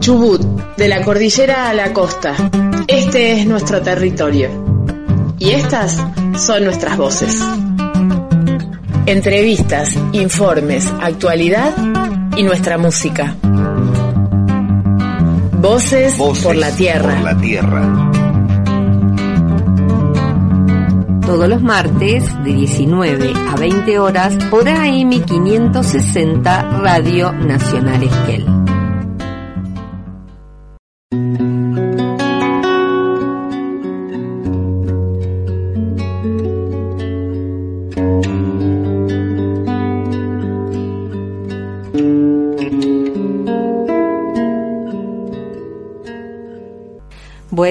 Chubut, de la cordillera a la costa. Este es nuestro territorio. Y estas son nuestras voces. Entrevistas, informes, actualidad y nuestra música. Voces, Voces por la tierra. Por la tierra. Todos los martes de 19 a 20 horas por AM 560 Radio Nacional Esquel.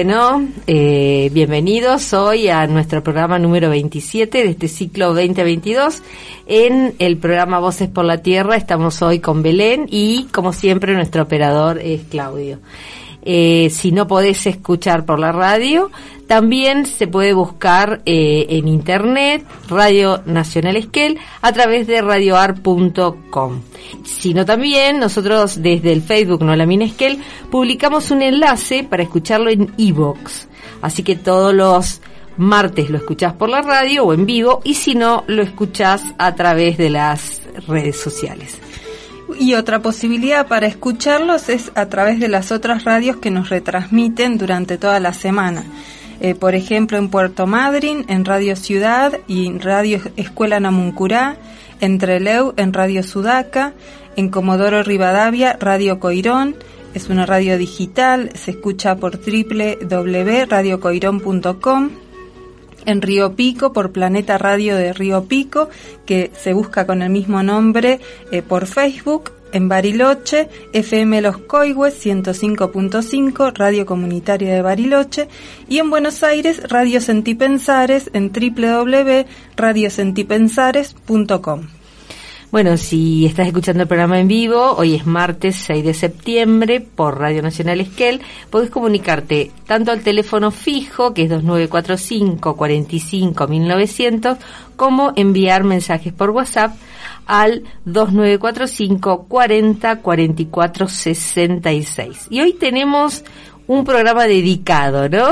Bueno, eh, bienvenidos hoy a nuestro programa número 27 de este ciclo 2022. En el programa Voces por la Tierra estamos hoy con Belén y, como siempre, nuestro operador es Claudio. Eh, si no podés escuchar por la radio, también se puede buscar eh, en internet Radio Nacional Esquel a través de radioar.com. Sino también nosotros desde el Facebook No la Mina Esquel publicamos un enlace para escucharlo en iVoox. Así que todos los martes lo escuchás por la radio o en vivo y si no lo escuchás a través de las redes sociales. Y otra posibilidad para escucharlos es a través de las otras radios que nos retransmiten durante toda la semana. Eh, por ejemplo, en Puerto Madryn, en Radio Ciudad y en Radio Escuela Namuncurá, en Treleu, en Radio Sudaca, en Comodoro Rivadavia, Radio Coirón, es una radio digital, se escucha por www.radiocoirón.com, en Río Pico por Planeta Radio de Río Pico, que se busca con el mismo nombre eh, por Facebook. En Bariloche, FM Los Coihues 105.5, Radio Comunitaria de Bariloche. Y en Buenos Aires, Radio Sentipensares en www.radiosentipensares.com. Bueno, si estás escuchando el programa en vivo, hoy es martes 6 de septiembre por Radio Nacional Esquel, podés comunicarte tanto al teléfono fijo, que es 2945 45 1900, como enviar mensajes por WhatsApp al 2945 40 44 66. Y hoy tenemos un programa dedicado, ¿no?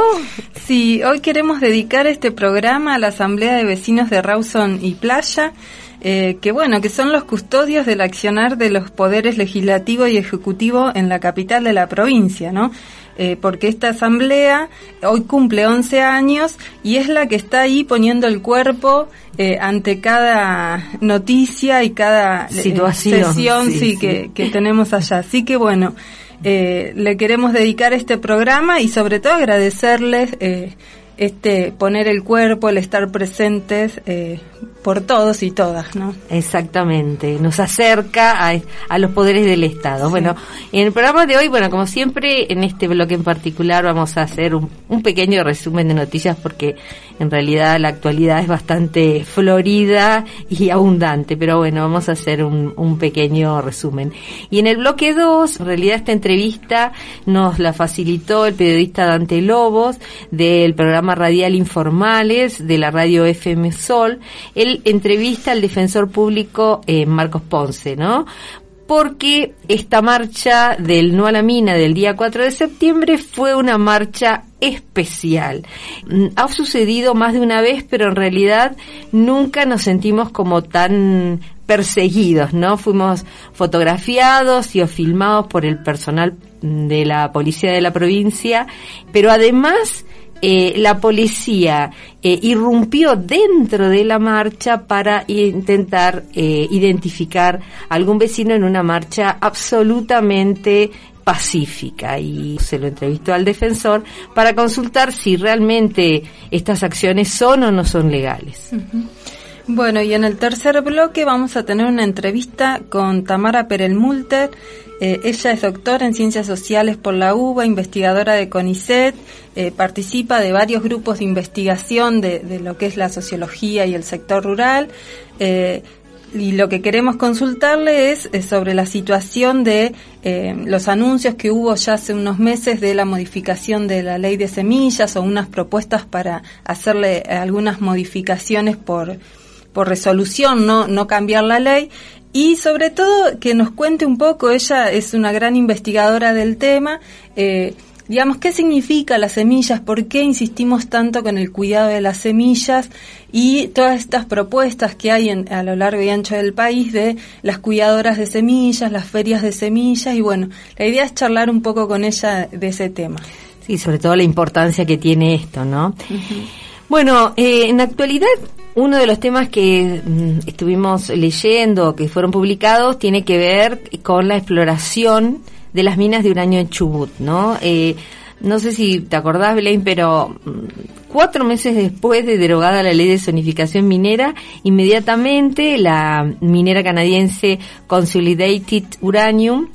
Sí, hoy queremos dedicar este programa a la Asamblea de Vecinos de Rawson y Playa, eh, que bueno, que son los custodios del accionar de los poderes legislativo y ejecutivo en la capital de la provincia, ¿no? Eh, porque esta asamblea hoy cumple 11 años y es la que está ahí poniendo el cuerpo eh, ante cada noticia y cada eh, Situación, sesión sí, sí, sí. Que, que tenemos allá. Así que bueno, eh, le queremos dedicar este programa y sobre todo agradecerles eh, este poner el cuerpo, el estar presentes eh, por todos y todas, ¿no? Exactamente, nos acerca a, a los poderes del Estado. Bueno, en el programa de hoy, bueno, como siempre, en este bloque en particular vamos a hacer un, un pequeño resumen de noticias porque en realidad la actualidad es bastante florida y abundante, pero bueno, vamos a hacer un, un pequeño resumen. Y en el bloque 2, en realidad esta entrevista nos la facilitó el periodista Dante Lobos del programa radial Informales de la radio FM Sol. Él entrevista al defensor público eh, Marcos Ponce, ¿no? Porque esta marcha del No a la Mina del día 4 de septiembre fue una marcha especial. Mm, Ha sucedido más de una vez, pero en realidad nunca nos sentimos como tan perseguidos, ¿no? Fuimos fotografiados y filmados por el personal de la policía de la provincia, pero además eh, la policía eh, irrumpió dentro de la marcha para intentar eh, identificar a algún vecino en una marcha absolutamente pacífica y se lo entrevistó al defensor para consultar si realmente estas acciones son o no son legales. Bueno, y en el tercer bloque vamos a tener una entrevista con Tamara Perelmulter. Eh, ella es doctora en Ciencias Sociales por la UBA, investigadora de CONICET, eh, participa de varios grupos de investigación de, de, lo que es la sociología y el sector rural. Eh, y lo que queremos consultarle es, sobre la situación de los anuncios que hubo ya hace unos meses de la modificación de la ley de semillas o unas propuestas para hacerle algunas modificaciones por, por resolución, no, no cambiar la ley. Y sobre todo que nos cuente un poco, ella es una gran investigadora del tema, eh, digamos, ¿qué significa las semillas? ¿Por qué insistimos tanto con el cuidado de las semillas? Y todas estas propuestas que hay en, a lo largo y ancho del país de las cuidadoras de semillas, las ferias de semillas, y bueno, la idea es charlar un poco con ella de ese tema. Sí, sobre todo la importancia que tiene esto, ¿no? Bueno, eh, en actualidad uno de los temas que mm, estuvimos leyendo, que fueron publicados, tiene que ver con la exploración de las minas de uranio en Chubut, ¿no? Eh, no sé si te acordás, Belén, pero mm, cuatro meses después de derogada la ley de zonificación minera, inmediatamente la minera canadiense Consolidated Uranium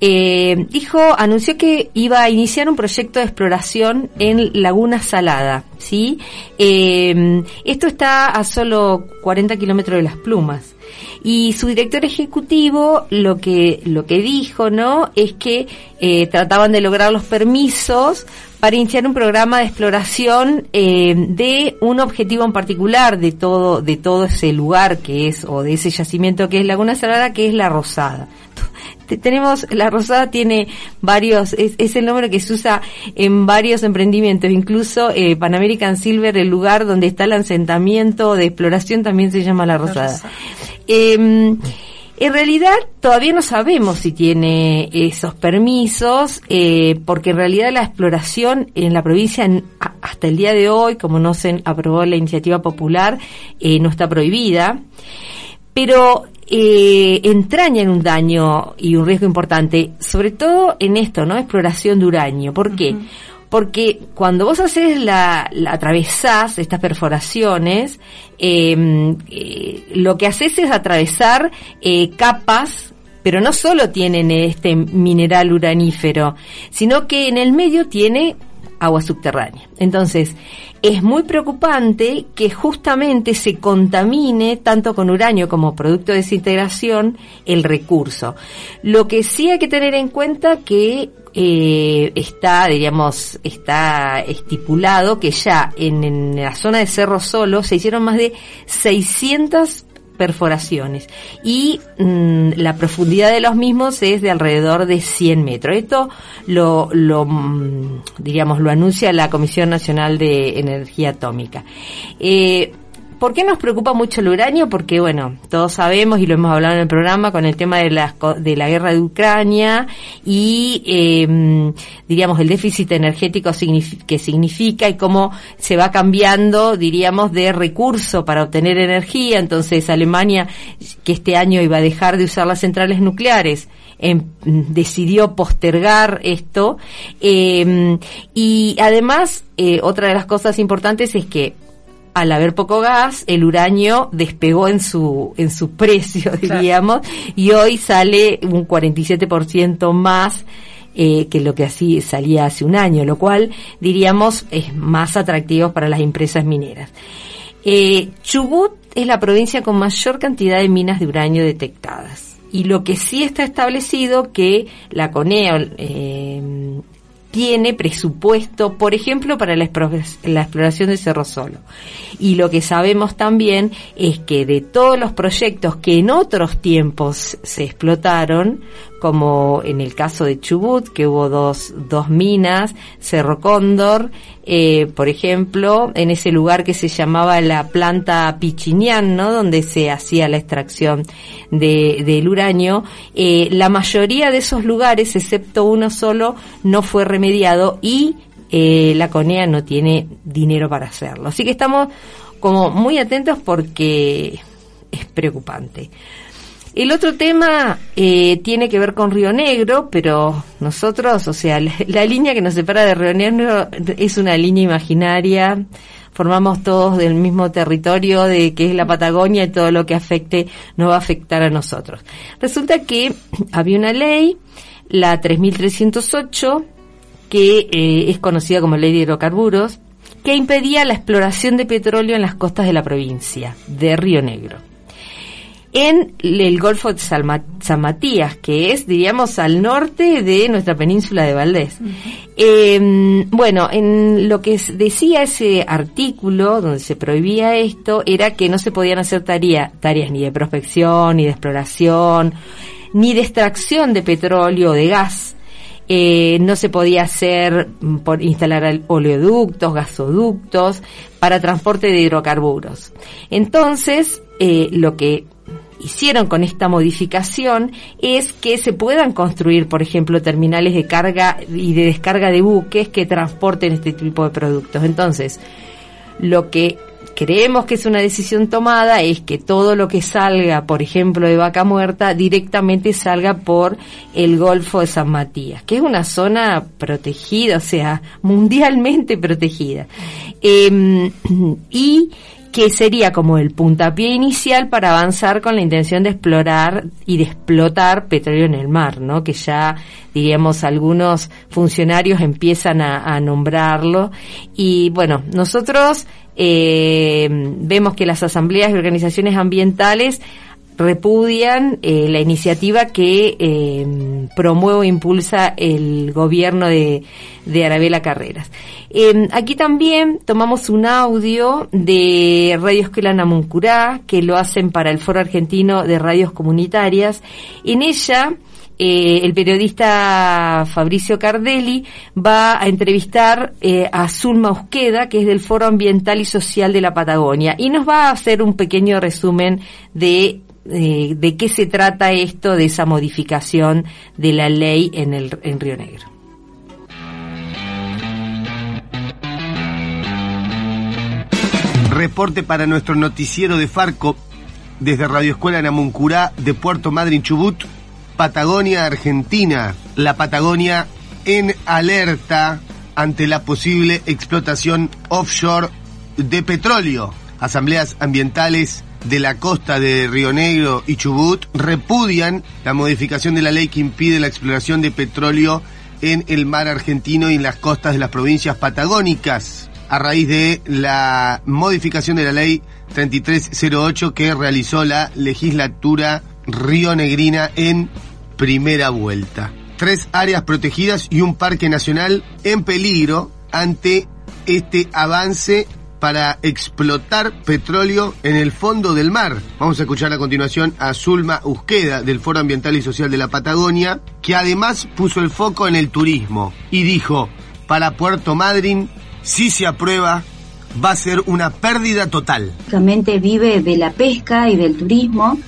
eh, dijo, anunció que iba a iniciar un proyecto de exploración en Laguna Salada, ¿sí? Eh, esto está a solo 40 kilómetros de las plumas. Y su director ejecutivo lo que, lo que dijo, ¿no? Es que eh, trataban de lograr los permisos para iniciar un programa de exploración eh, de un objetivo en particular de todo de todo ese lugar que es o de ese yacimiento que es Laguna Salada que es la Rosada tenemos, la Rosada tiene varios, es, es, el nombre que se usa en varios emprendimientos, incluso eh, Pan American Silver, el lugar donde está el asentamiento de exploración también se llama La Rosada. La Rosada. Eh, en realidad todavía no sabemos si tiene esos permisos, eh, porque en realidad la exploración en la provincia hasta el día de hoy, como no se aprobó la iniciativa popular, eh, no está prohibida. Pero eh, entrañan un daño y un riesgo importante, sobre todo en esto, ¿no? Exploración de uranio. ¿Por qué? Uh -huh. Porque cuando vos haces la, la atravesás estas perforaciones, eh, eh, lo que haces es atravesar eh, capas pero no solo tienen este mineral uranífero, sino que en el medio tiene agua subterránea. Entonces, es muy preocupante que justamente se contamine tanto con uranio como producto de desintegración el recurso. Lo que sí hay que tener en cuenta que eh, está, diríamos, está estipulado que ya en, la zona de Cerro Solo se hicieron más de 600 perforaciones y mmm, la profundidad de los mismos es de alrededor de 100 metros. Esto lo, lo mmm, diríamos, lo anuncia la Comisión Nacional de Energía Atómica. Eh, ¿Por qué nos preocupa mucho el uranio? Porque, bueno, todos sabemos y lo hemos hablado en el programa con el tema de la, de la guerra de Ucrania y, eh, diríamos, el déficit energético que significa y cómo se va cambiando, diríamos, de recurso para obtener energía. Entonces, Alemania, que este año iba a dejar de usar las centrales nucleares, eh, decidió postergar esto. Eh, y además, eh, otra de las cosas importantes es que al haber poco gas, el uranio despegó en su, en su precio, diríamos, claro. y hoy sale un 47% más eh, que lo que así salía hace un año, lo cual, diríamos, es más atractivo para las empresas mineras. Eh, Chubut es la provincia con mayor cantidad de minas de uranio detectadas. Y lo que sí está establecido que la CONEO, eh, tiene presupuesto, por ejemplo, para la, la, exploración de Cerro Solo. Y lo que sabemos también es que de todos los proyectos que en otros tiempos se explotaron, como en el caso de Chubut, que hubo dos, dos minas, Cerro Cóndor, eh, por ejemplo, en ese lugar que se llamaba la planta Pichinián, ¿no? Donde se hacía la extracción de, del uranio, eh, la mayoría de esos lugares, excepto uno solo, no fue remediado y eh, la CONEA no tiene dinero para hacerlo. Así que estamos como muy atentos porque es preocupante. El otro tema eh, tiene que ver con Río Negro, pero nosotros, o sea, la, línea que nos separa de Río Negro es una línea imaginaria, formamos todos del mismo territorio de que es la Patagonia y todo lo que afecte no va a afectar a nosotros. Resulta que había una ley, la 3308, que eh, es conocida como ley de hidrocarburos, que impedía la exploración de petróleo en las costas de la provincia de Río Negro en el Golfo de San Matías, que es, diríamos, al norte de nuestra península de Valdés. Em, bueno, en lo que decía ese artículo donde se prohibía esto era que no se podían hacer tareas ni de prospección, ni de exploración, ni de extracción de petróleo o de gas. Eh, no se podía hacer mm, por instalar oleoductos, gasoductos para transporte de hidrocarburos. Entonces, eh, lo que hicieron con esta modificación es que se puedan construir, por ejemplo, terminales de carga y de descarga de buques que transporten este tipo de productos. Entonces, lo que creemos que es una decisión tomada es que todo lo que salga, por ejemplo, de Vaca Muerta, directamente salga por el Golfo de San Matías, que es una zona protegida, o sea, mundialmente protegida. Em, y que sería como el puntapié inicial para avanzar con la intención de explorar y de explotar petróleo en el mar, ¿no? Que ya, diríamos, algunos funcionarios empiezan a, nombrarlo. Y bueno, nosotros eh, vemos que las asambleas y organizaciones ambientales repudian eh, la iniciativa que eh, promueve e impulsa el gobierno de, de Arabela Carreras. Eh, aquí también tomamos un audio de Radio Escuela Namuncurá, que lo hacen para el Foro Argentino de Radios Comunitarias. En ella, eh, el periodista Fabricio Cardelli va a entrevistar eh, a Zulma Usqueda, que es del Foro Ambiental y Social de la Patagonia, y nos va a hacer un pequeño resumen de eh, de qué se trata esto de esa modificación de la ley en, el, en Río Negro. Reporte para nuestro noticiero de Farco desde Radio Escuela Namuncurá de Puerto Madryn Chubut, Patagonia, Argentina. La Patagonia en alerta ante la posible explotación offshore de petróleo. Asambleas ambientales de la costa de Río Negro y Chubut repudian la modificación de la ley que impide la exploración de petróleo en el mar argentino y en las costas de las provincias patagónicas a raíz de la modificación de la ley 3308 que realizó la legislatura rionegrina en primera vuelta. Tres áreas protegidas y un parque nacional en peligro ante este avance para explotar petróleo en el fondo del mar. Vamos a escuchar a continuación a Zulma Usqueda del Foro Ambiental y Social de la Patagonia, que además puso el foco en el turismo y dijo, para Puerto Madryn, si se aprueba, va a ser una pérdida total. Básicamente vive de la pesca y del turismo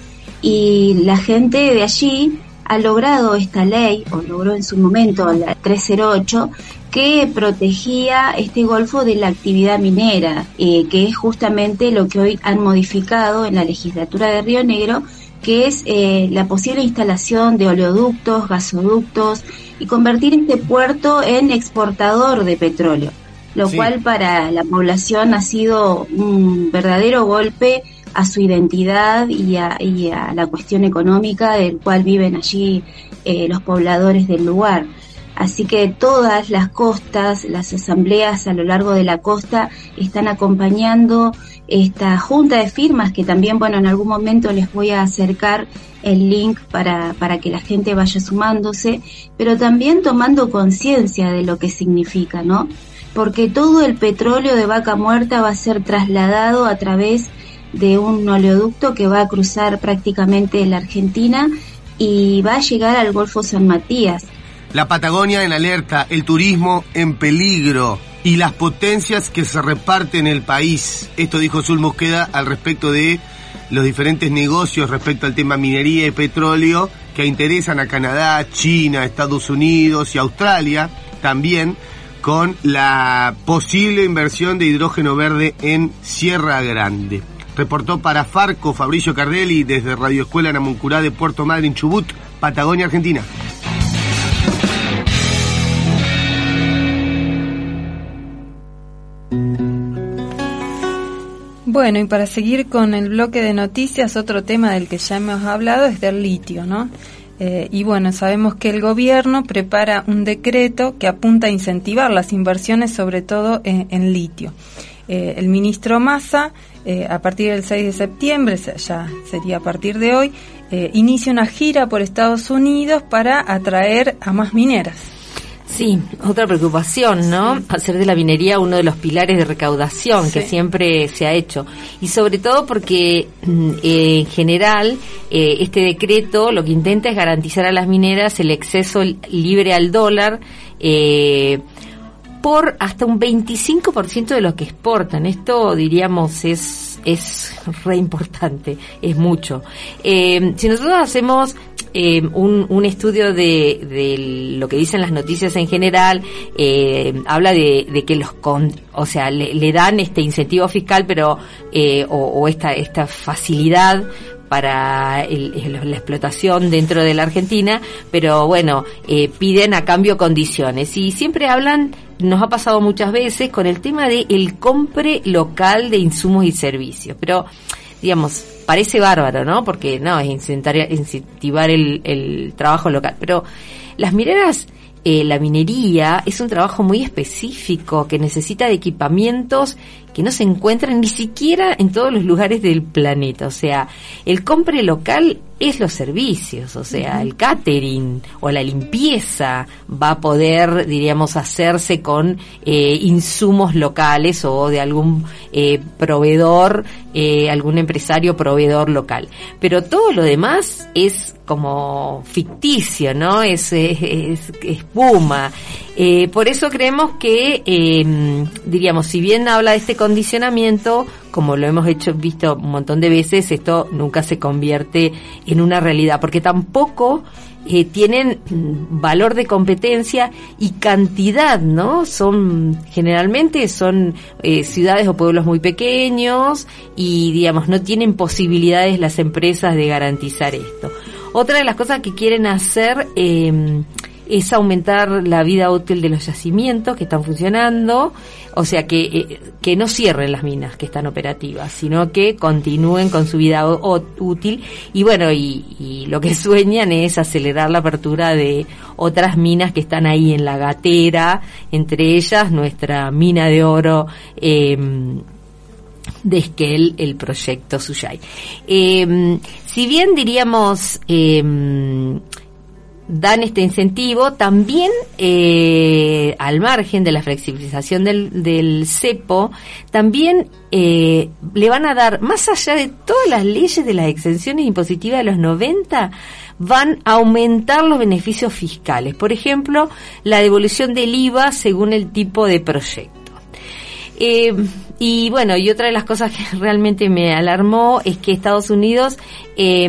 y la gente de allí ha logrado esta ley, o logró en su momento la 308, que protegía este golfo de la actividad minera, eh, que es justamente lo que hoy han modificado en la legislatura de Río Negro, que es eh, la posible instalación de oleoductos, gasoductos y convertir este puerto en exportador de petróleo, lo cual para la población ha sido un verdadero golpe a su identidad y a, la cuestión económica del cual viven allí eh, los pobladores del lugar. Así que todas las costas, las asambleas a lo largo de la costa están acompañando esta junta de firmas que también, bueno, en algún momento les voy a acercar el link para, para que la gente vaya sumándose, pero también tomando conciencia de lo que significa, ¿no? Porque todo el petróleo de vaca muerta va a ser trasladado a través de un oleoducto que va a cruzar prácticamente la Argentina y va a llegar al Golfo San Matías la Patagonia en alerta, el turismo en peligro y las potencias que se reparten en el país. Esto dijo Sul Mosqueda al respecto de los diferentes negocios respecto al tema minería y petróleo que interesan a Canadá, China, Estados Unidos y Australia también con la posible inversión de hidrógeno verde en Sierra Grande. Reportó para Farco Fabricio Cardelli desde Radio Escuela Namuncurá de Puerto Madryn, Chubut, Patagonia, Argentina. Bueno, y para seguir con el bloque de noticias, otro tema del que ya hemos hablado es del litio, ¿no? Eh, y bueno, sabemos que el gobierno prepara un decreto que apunta a incentivar las inversiones, sobre todo en, litio. Eh, el ministro Massa, eh, a partir del 6 de septiembre, ya sería a partir de hoy, inicia una gira por Estados Unidos para atraer a más mineras. Sí, otra preocupación, ¿no? Hacer de la minería uno de los pilares de recaudación que siempre se ha hecho. Y sobre todo porque mm, eh, en general eh, este decreto lo que intenta es garantizar a las mineras el acceso libre al dólar. Eh, por hasta un 25% de lo que exportan. Esto, diríamos, es, es re importante, es mucho. Eh, si nosotros hacemos eh, un, un, estudio de, de, lo que dicen las noticias en general, eh, habla de, de, que los con, o sea, le, dan este incentivo fiscal, pero o, o, esta esta facilidad para el, la explotación dentro de la Argentina, pero bueno, eh, piden a cambio condiciones y siempre hablan nos ha pasado muchas veces con el tema de el compre local de insumos y servicios, pero digamos, parece bárbaro, ¿no? Porque no, es incentivar el, el trabajo local. Pero las mineras, eh, la minería es un trabajo muy específico que necesita de equipamientos que no se encuentran ni siquiera en todos los lugares del planeta. O sea, el compre local es los servicios, o sea, el catering o la limpieza va a poder, diríamos, hacerse con eh, insumos locales o de algún eh, proveedor, eh, algún empresario proveedor local. Pero todo lo demás es como ficticio, ¿no? Es, es, espuma. por eso creemos que, diríamos, si bien habla de este condicionamiento, como lo hemos hecho, visto un montón de veces, esto nunca se convierte en una realidad, porque tampoco eh, tienen valor de competencia y cantidad, ¿no? Son, generalmente son eh, ciudades o pueblos muy pequeños y, digamos, no tienen posibilidades las empresas de garantizar esto. Otra de las cosas que quieren hacer, eh, es aumentar la vida útil de los yacimientos que están funcionando, o sea, que, eh, que no cierren las minas que están operativas, sino que continúen con su vida útil y bueno, y, lo que sueñan es acelerar la apertura de otras minas que están ahí en la gatera, entre ellas nuestra mina de oro em, de Esquel, el proyecto Suyay. Eh, si bien diríamos eh, dan este incentivo también eh, al margen de la flexibilización del, del cepo también eh, le van a dar más allá de todas las leyes de las exenciones impositivas de los 90 van a aumentar los beneficios fiscales. Por ejemplo la devolución del IVA según el tipo de proyecto. Eh, y bueno, y otra de las cosas que realmente me alarmó es que Estados Unidos eh,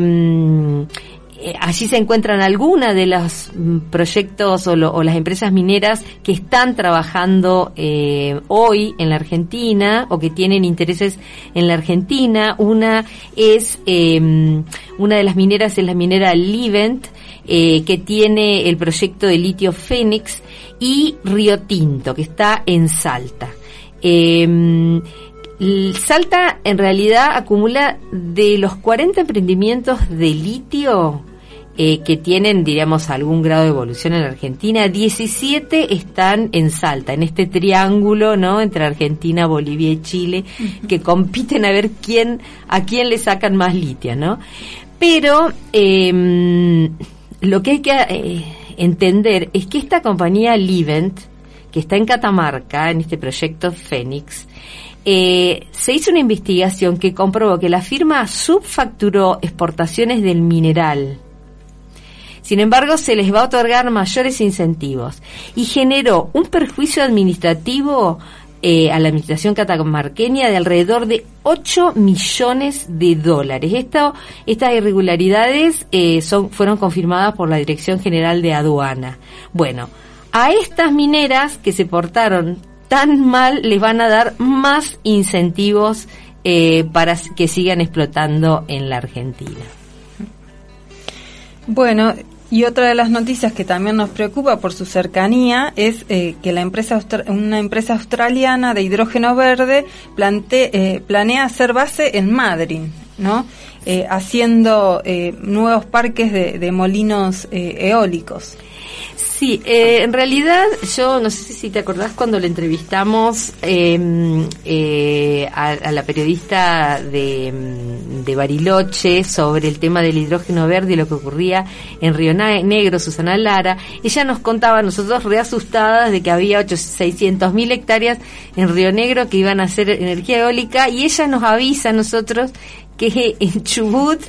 allí se encuentran algunas de los mm, proyectos o, las empresas mineras que están trabajando eh, hoy en la Argentina o que tienen intereses en la Argentina. Una es, em, una de las mineras es la minera Livent, eh, que tiene el proyecto de litio Fénix, y Río Tinto, que está en Salta. Em, Salta en realidad acumula de los 40 emprendimientos de litio eh, que tienen, diríamos, algún grado de evolución en Argentina. 17 están en Salta, en este triángulo, ¿no? Entre Argentina, Bolivia y Chile, que compiten a ver quién, a quién le sacan más litia, ¿no? Pero, eh, lo que hay que eh, entender es que esta compañía Livent, que está en Catamarca, en este proyecto Fénix, eh, se hizo una investigación que comprobó que la firma subfacturó exportaciones del mineral sin embargo, se les va a otorgar mayores incentivos y generó un perjuicio administrativo eh, a la administración catamarqueña de alrededor de 8 millones de dólares. Esto, estas irregularidades eh, fueron confirmadas por la Dirección General de Aduana. Bueno, a estas mineras que se portaron tan mal les van a dar más incentivos eh, para que sigan explotando en la Argentina. Bueno, Y otra de las noticias que también nos preocupa por su cercanía es eh, que la empresa una empresa australiana de hidrógeno verde plante, eh, planea hacer base en Madrid, ¿no? Eh, haciendo nuevos parques de, de molinos eólicos. Sí, eh, en realidad yo no sé si te acordás cuando le entrevistamos em, eh, a, la periodista de, em, de, Bariloche sobre el tema del hidrógeno verde y lo que ocurría en Río Negro, Susana Lara, ella nos contaba, nosotros re asustadas de que había 600 mil hectáreas en Río Negro que iban a ser energía eólica y ella nos avisa a nosotros que en Chubut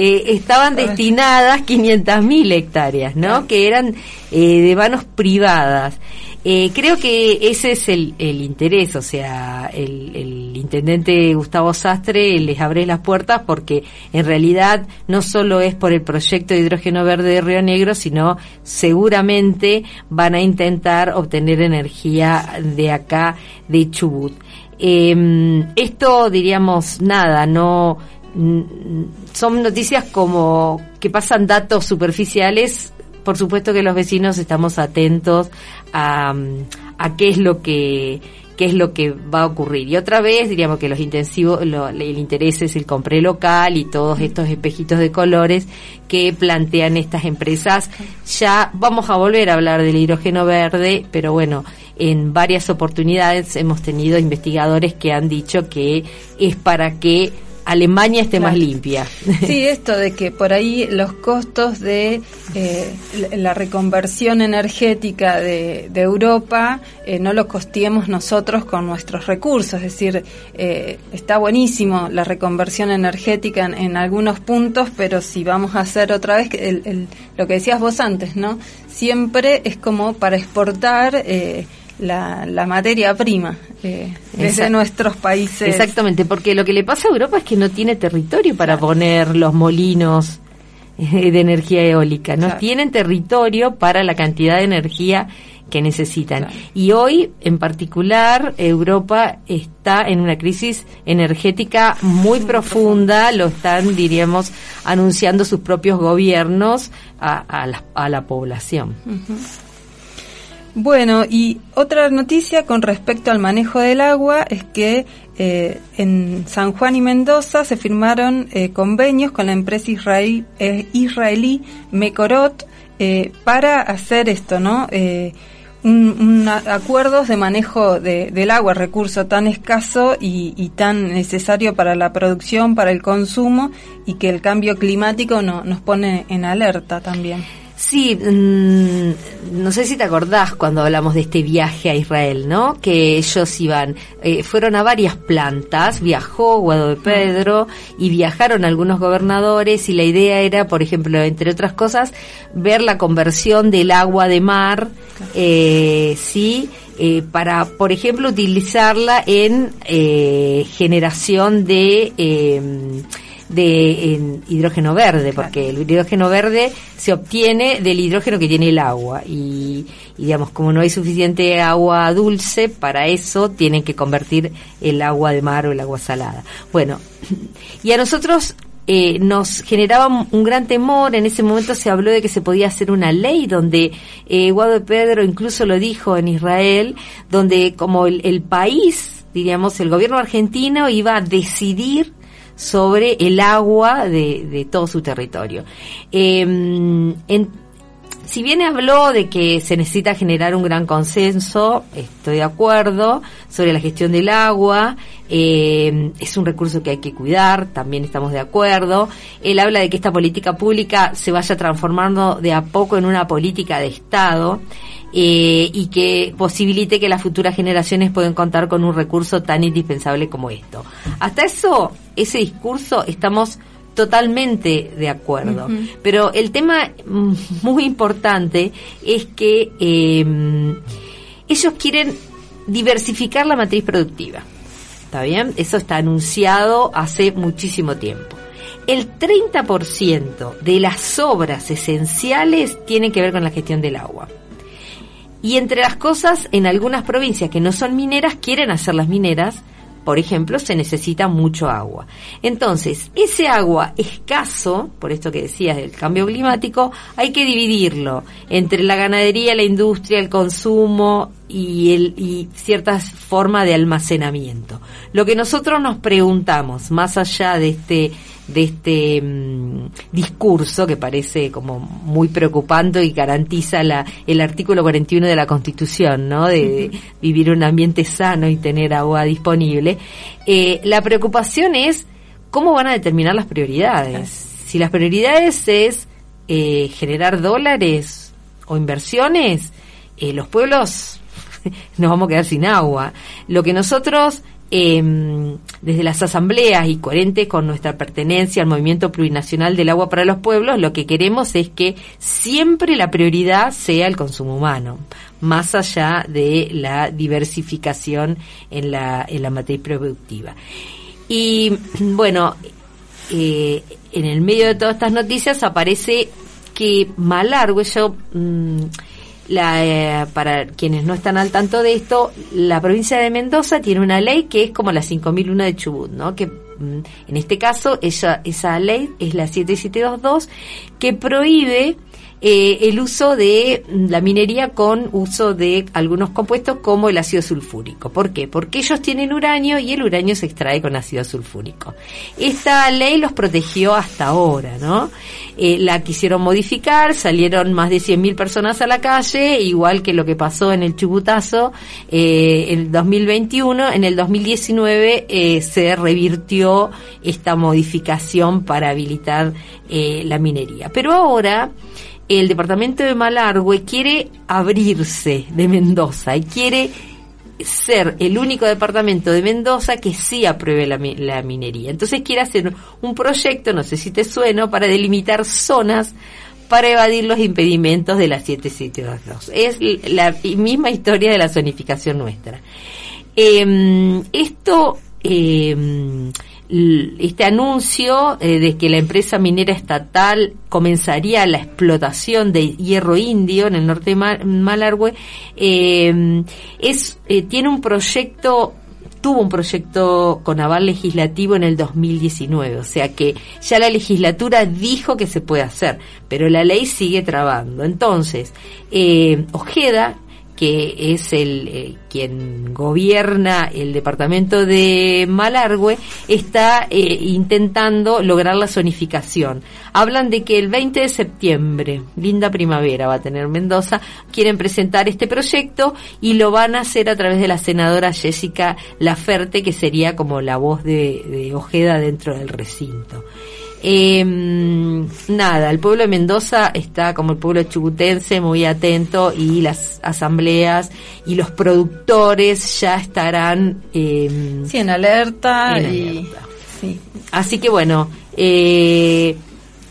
eh, estaban destinadas 500.000 hectáreas, ¿no? Que eran eh, de manos privadas. Eh, creo que ese es el, el interés, o sea, el, el, intendente Gustavo Sastre les abre las puertas porque en realidad no solo es por el proyecto de hidrógeno verde de Río Negro, sino seguramente van a intentar obtener energía de acá, de Chubut. Eh, esto diríamos nada, no son noticias como que pasan datos superficiales. Por supuesto que los vecinos estamos atentos a, a qué es lo que qué es lo que va a ocurrir. Y otra vez diríamos que los intensivos, el interés es el compré local y todos estos espejitos de colores que plantean estas empresas. Ya vamos a volver a hablar del hidrógeno verde, pero bueno, en varias oportunidades hemos tenido investigadores que han dicho que es para que Alemania esté más limpia. Sí, esto de que por ahí los costos de eh, la reconversión energética de, Europa eh, no los costeemos nosotros con nuestros recursos. Es decir, eh, está buenísimo la reconversión energética en, algunos puntos, pero si vamos a hacer otra vez lo que decías vos antes, ¿no? Siempre es como para exportar la, la materia prima eh, desde nuestros países. Exactamente, porque lo que le pasa a Europa es que no tiene territorio para poner los molinos eh, de energía eólica, no tienen territorio para la cantidad de energía que necesitan. Y hoy, en particular, Europa está en una crisis energética muy profunda, lo están, diríamos, anunciando sus propios gobiernos a, a, la, a la población. Bueno, y otra noticia con respecto al manejo del agua es que eh, en San Juan y Mendoza se firmaron eh, convenios con la empresa israelí, eh, israelí Mekorot para hacer esto, ¿no? Un, acuerdos de manejo del agua, recurso tan escaso y, tan necesario para la producción, para el consumo y que el cambio climático no, nos pone en alerta también. Sí, mm, no sé si te acordás cuando hablamos de este viaje a Israel, ¿no? Que ellos iban, eh, fueron a varias plantas, viajó Guado de Pedro y viajaron algunos gobernadores y la idea era, por ejemplo, entre otras cosas, ver la conversión del agua de mar, eh, sí, eh, para, por ejemplo, utilizarla en eh, generación de de hidrógeno verde, porque el hidrógeno verde se obtiene del hidrógeno que tiene el agua y, digamos, como no hay suficiente agua dulce, para eso tienen que convertir el agua de mar o el agua salada. Bueno, y a nosotros eh, nos generaba un gran temor. En ese momento se habló de que se podía hacer una ley donde eh, Guado Pedro incluso lo dijo en Israel, donde como el, el país, diríamos, el gobierno argentino iba a decidir sobre el agua de, de todo su territorio. Em, si bien habló de que se necesita generar un gran consenso, estoy de acuerdo, sobre la gestión del agua, em, es un recurso que hay que cuidar, también estamos de acuerdo. Él habla de que esta política pública se vaya transformando de a poco en una política de Estado eh, y que posibilite que las futuras generaciones puedan contar con un recurso tan indispensable como esto. Hasta eso, ese discurso, estamos totalmente de acuerdo. Pero el tema mm, muy importante es que em, ellos quieren diversificar la matriz productiva. ¿Está bien? Eso está anunciado hace muchísimo tiempo. El 30% de las obras esenciales tienen que ver con la gestión del agua. Y entre las cosas, en algunas provincias que no son mineras, quieren hacer las mineras por ejemplo, se necesita mucho agua. Entonces, ese agua escaso, por esto que decías del cambio climático, hay que dividirlo entre la ganadería, la industria, el consumo y, el, y ciertas formas de almacenamiento. Lo que nosotros nos preguntamos, más allá de este de este mm, discurso que parece como muy preocupante y garantiza la, el artículo 41 de la Constitución, ¿no? De, vivir un ambiente sano y tener agua disponible. Eh, la preocupación es cómo van a determinar las prioridades. Si las prioridades es eh, generar dólares o inversiones, eh, los pueblos nos vamos a quedar sin agua. Lo que nosotros eh, desde las asambleas y coherente con nuestra pertenencia al movimiento plurinacional del agua para los pueblos, lo que queremos es que siempre la prioridad sea el consumo humano, más allá de la diversificación en la, en la matriz productiva. Y bueno, eh, en el medio de todas estas noticias aparece que Malargüe, yo... Mm, la, eh, para quienes no están al tanto de esto, la provincia de Mendoza tiene una ley que es como la 5001 de Chubut, ¿no? Que mm, en este caso esa, esa ley es la 7722 que prohíbe eh, el uso de la minería con uso de algunos compuestos como el ácido sulfúrico. ¿Por qué? Porque ellos tienen uranio y el uranio se extrae con ácido sulfúrico. Esta ley los protegió hasta ahora, ¿no? Eh, la quisieron modificar, salieron más de 100.000 personas a la calle, igual que lo que pasó en el Chubutazo eh, en el 2021. En el 2019 eh, se revirtió esta modificación para habilitar la minería. Pero ahora el departamento de Malargüe quiere abrirse de Mendoza y quiere ser el único departamento de Mendoza que sí apruebe la, minería. Entonces quiere hacer un proyecto, no sé si te suena, para delimitar zonas para evadir los impedimentos de la 7722. Es la misma historia de la zonificación nuestra. Eh, esto eh, este anuncio eh, de que la empresa minera estatal comenzaría la explotación de hierro indio en el norte de Malargüe eh, es eh, tiene un proyecto tuvo un proyecto con aval legislativo en el 2019, o sea que ya la legislatura dijo que se puede hacer, pero la ley sigue trabando. Entonces, eh, Ojeda, que es el eh, quien gobierna el departamento de Malargüe, está eh, intentando lograr la zonificación. Hablan de que el 20 de septiembre, linda primavera va a tener Mendoza, quieren presentar este proyecto y lo van a hacer a través de la senadora Jessica Laferte, que sería como la voz de, de Ojeda dentro del recinto. Eh, nada, el pueblo de Mendoza está como el pueblo chubutense muy atento y las asambleas y los productores ya estarán eh, sí, en alerta. En y. Sí. Así que bueno, eh,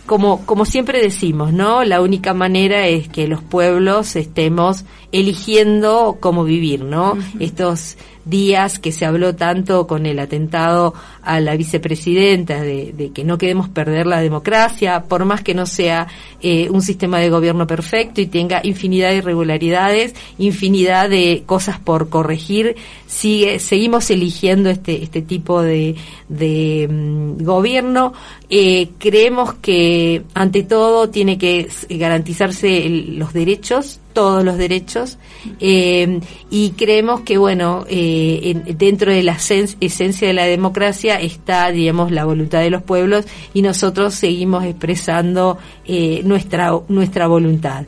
como, como siempre decimos, ¿no? La única manera es que los pueblos estemos eligiendo cómo vivir, ¿no? Uh -huh. Estos días que se habló tanto con el atentado a la vicepresidenta de, de, que no queremos perder la democracia, por más que no sea eh, un sistema de gobierno perfecto y tenga infinidad de irregularidades, infinidad de cosas por corregir, sigue, seguimos eligiendo este, este tipo de, de um, gobierno. Eh, creemos que ante todo tiene que garantizarse el, los derechos todos los derechos eh, y creemos que bueno eh, en, dentro de la esencia de la democracia está digamos la voluntad de los pueblos y nosotros seguimos expresando eh, nuestra nuestra voluntad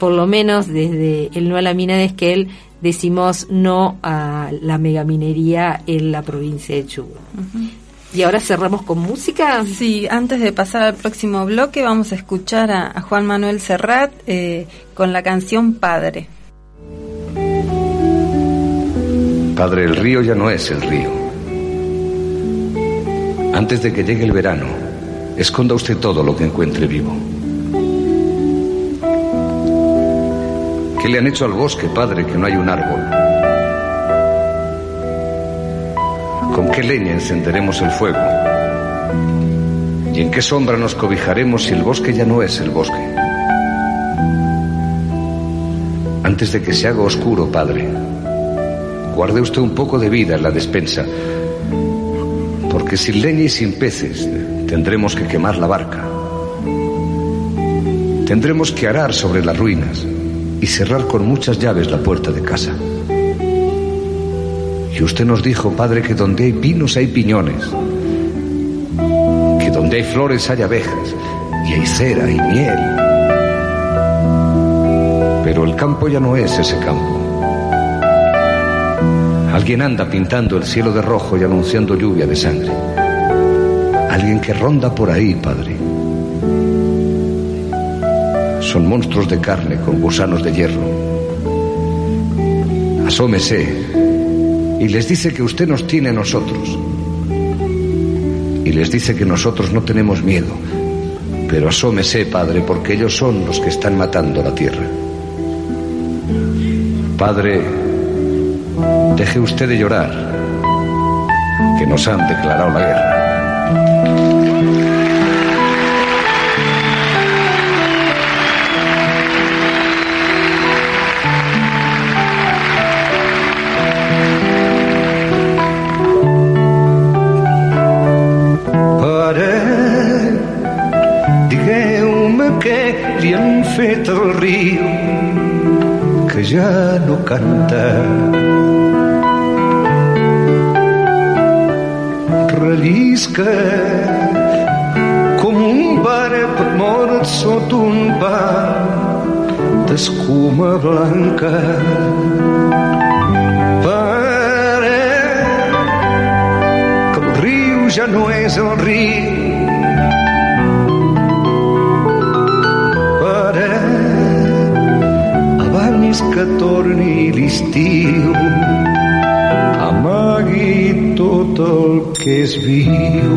por lo menos desde el no a la mina de Esquel decimos no a la megaminería en la provincia de Chubut. Y ahora cerramos con música. Sí, antes de pasar al próximo bloque vamos a escuchar a, a Juan Manuel Serrat eh, con la canción Padre. Padre, el río ya no es el río. Antes de que llegue el verano, esconda usted todo lo que encuentre vivo. ¿Qué le han hecho al bosque, padre, que no hay un árbol? ¿Con qué leña encenderemos el fuego? ¿Y en qué sombra nos cobijaremos si el bosque ya no es el bosque? Antes de que se haga oscuro, Padre, guarde usted un poco de vida en la despensa Porque sin leña y sin peces tendremos que quemar la barca. Tendremos que arar sobre las ruinas y cerrar con muchas llaves la puerta de casa. Y usted nos dijo, Padre, que donde hay pinos hay piñones, que donde hay flores hay abejas, y hay cera y miel. Pero el campo ya no es ese campo. Alguien anda pintando el cielo de rojo y anunciando lluvia de sangre. Alguien que ronda por ahí, Padre. Son monstruos de carne con gusanos de hierro. Asómese y les dice que usted nos tiene a nosotros. Y les dice que nosotros no tenemos miedo. Pero asómese, Padre, porque ellos son los que están matando la tierra. Padre, deje usted de llorar, que nos han declarado la guerra. Fet el riu que ja no canta. Rellisca com un barb mort sota un pa d'escuma blanca. Pare, que el riu ja no és el riu abans que torni l'estiu amagui tot el que és viu.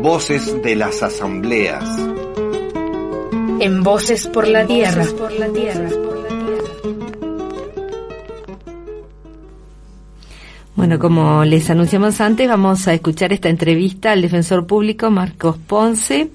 Voces de las asambleas. En Voces por la Tierra. por la tierra. Bueno, como les anunciamos antes, vamos a escuchar esta entrevista al defensor público Marcos Ponce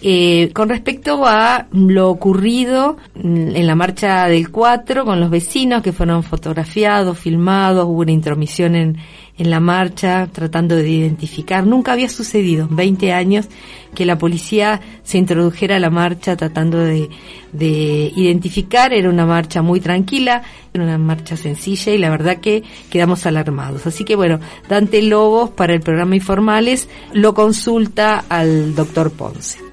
eh, con respecto a lo ocurrido en la marcha del 4 con los vecinos que fueron fotografiados, filmados, hubo una intromisión en, en la marcha tratando de identificar. Nunca había sucedido, 20 años, que la policía se introdujera a la marcha tratando de, de identificar. Era una marcha muy tranquila, era una marcha sencilla y la verdad que quedamos alarmados. Así que bueno, Dante Lobos para el programa Informales lo consulta al doctor Ponce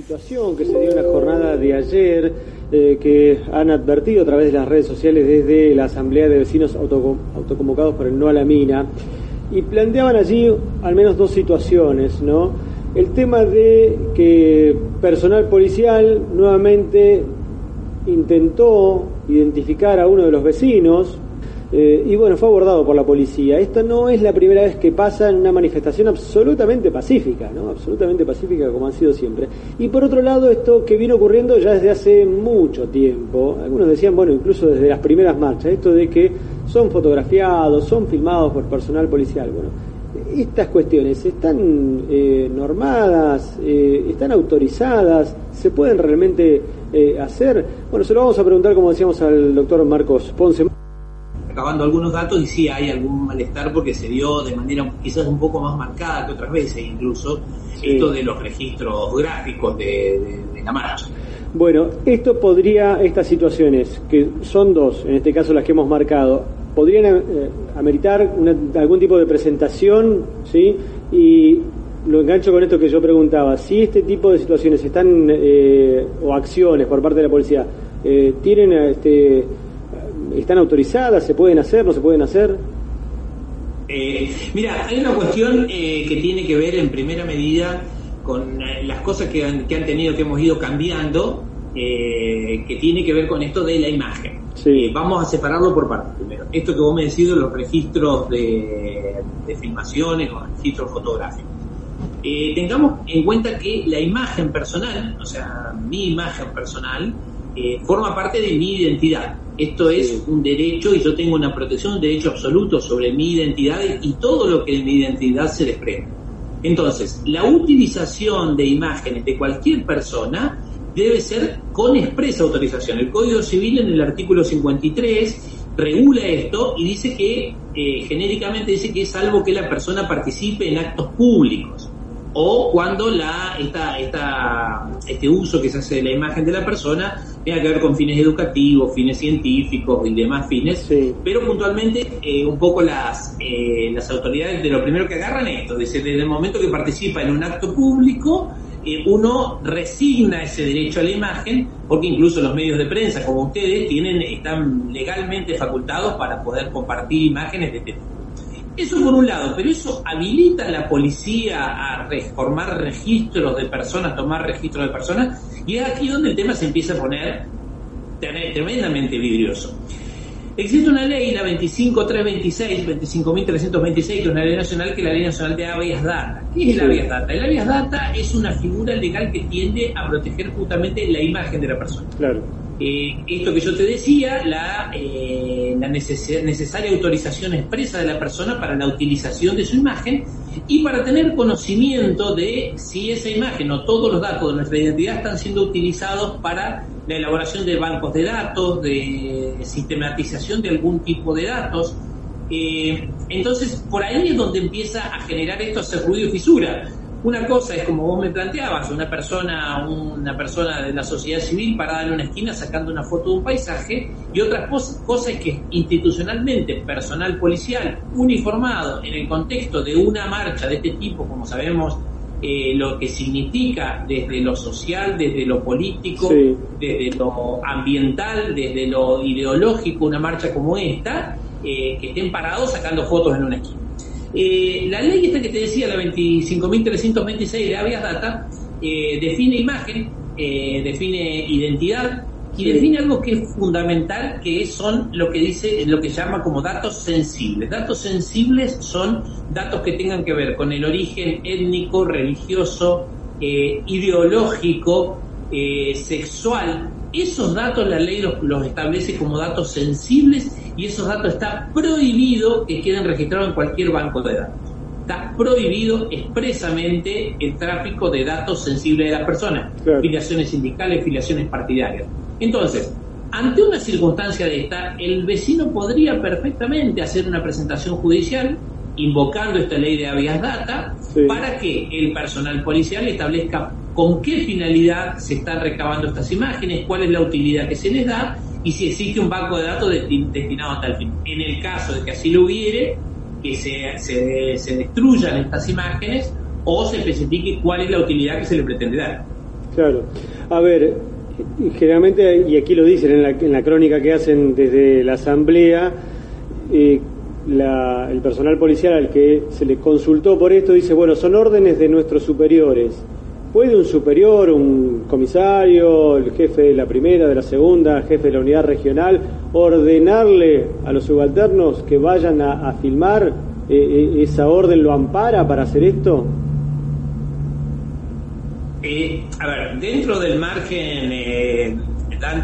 situación que se dio en la jornada de ayer, eh, que han advertido a través de las redes sociales desde la Asamblea de Vecinos autoconvocados por el No a la Mina, y planteaban allí al menos dos situaciones, ¿no? El tema de que personal policial nuevamente intentó identificar a uno de los vecinos, eh, y bueno, fue abordado por la policía. Esta no es la primera vez que pasa en una manifestación absolutamente pacífica, ¿no? Absolutamente pacífica como han sido siempre. Y por otro lado, esto que viene ocurriendo ya desde hace mucho tiempo. Algunos decían, bueno, incluso desde las primeras marchas, esto de que son fotografiados, son filmados por personal policial. Bueno, estas cuestiones están eh, normadas, eh, están autorizadas, se pueden realmente hacer. Bueno, se lo vamos a preguntar, como decíamos, al doctor Marcos Ponce acabando algunos datos y sí hay algún malestar porque se dio de manera quizás un poco más marcada que otras veces incluso esto de los registros gráficos de, la marcha. Bueno, esto podría, estas situaciones, que son dos, en este caso las que hemos marcado, podrían eh, ameritar algún tipo de presentación, ¿sí? Y lo engancho con esto que yo preguntaba, si este tipo de situaciones están, eh, o acciones por parte de la policía, eh, tienen este ¿Están autorizadas? ¿Se pueden hacer? ¿No se pueden hacer? Eh, mira, hay una cuestión eh, que tiene que ver en primera medida con eh, las cosas que han, que han tenido, que hemos ido cambiando, que tiene que ver con esto de la imagen. vamos a separarlo por partes primero. Esto que vos me decís de los registros de, de filmaciones o registros fotográficos. tengamos en cuenta que la imagen personal, o sea, mi imagen personal, forma parte de mi identidad. Esto es un derecho y yo tengo una protección, un derecho absoluto sobre mi identidad y todo lo que de mi identidad se desprende. Entonces, la utilización de imágenes de cualquier persona debe ser con expresa autorización. El Código Civil en el artículo 53 regula esto y dice que eh, genéricamente dice que es salvo que la persona participe en actos públicos o cuando la esta, esta, este uso que se hace de la imagen de la persona tenga que ver con fines educativos, fines científicos y demás fines, pero puntualmente eh, un poco las, eh, las autoridades de lo primero que agarran esto, desde, desde el momento que participa en un acto público, eh, uno resigna ese derecho a la imagen, porque incluso los medios de prensa como ustedes tienen, están legalmente facultados para poder compartir imágenes de este tipo. Eso por un lado, pero eso habilita a la policía a formar registros de personas, tomar registros de personas, y es aquí donde el tema se empieza a poner tremendamente vidrioso. Existe una ley, la 25326, 25.326, que es una ley nacional, que es la Ley Nacional de Habeas Data. ¿Qué es el Habeas Data? El Habeas Data es una figura legal que tiende a proteger justamente la imagen de la persona. Claro. Eh, esto que yo te decía, la, eh, necesaria autorización expresa de la persona para la utilización de su imagen y para tener conocimiento de si esa imagen o todos los datos de nuestra identidad están siendo utilizados para la elaboración de bancos de datos, de sistematización de algún tipo de datos. Eh, entonces, por ahí es donde empieza a generar esto, a hacer ruido y fisura. Una cosa es como vos me planteabas, una persona, una persona de la sociedad civil parada en una esquina sacando una foto de un paisaje, y otra cosa, es que institucionalmente, personal policial, uniformado en el contexto de una marcha de este tipo, como sabemos, eh, lo que significa desde lo social, desde lo político, desde lo ambiental, desde lo ideológico, una marcha como esta, eh, que estén parados sacando fotos en una esquina. Eh, la ley esta que te decía, la 25.326 de Avias Data, eh, define imagen, eh, define identidad y define algo que es fundamental, que son lo que dice, lo que llama como datos sensibles. Datos sensibles son datos que tengan que ver con el origen étnico, religioso, ideológico, sexual. Esos datos la ley los establece como datos sensibles y esos datos está prohibido que queden registrados en cualquier banco de datos. Está prohibido expresamente el tráfico de datos sensibles de las personas, filiaciones sindicales, filiaciones partidarias. Entonces, ante una circunstancia de esta, el vecino podría perfectamente hacer una presentación judicial invocando esta ley de habeas data para que el personal policial establezca con qué finalidad se están recabando estas imágenes, cuál es la utilidad que se les da y si existe un banco de datos destinado a tal fin. En el caso de que así lo hubiere, que se, se, destruyan estas imágenes o se especifique cuál es la utilidad que se le pretende dar. Claro. A ver, generalmente, y aquí lo dicen en la, en la crónica que hacen desde la Asamblea, eh, el personal policial al que se le consultó por esto dice, bueno, son órdenes de nuestros superiores. ¿Puede un superior, un comisario, el jefe de la primera, de la segunda, jefe de la unidad regional, ordenarle a los subalternos que vayan a, filmar? Eh, eh, ¿Esa orden lo ampara para hacer esto? Eh, a ver, dentro del margen eh,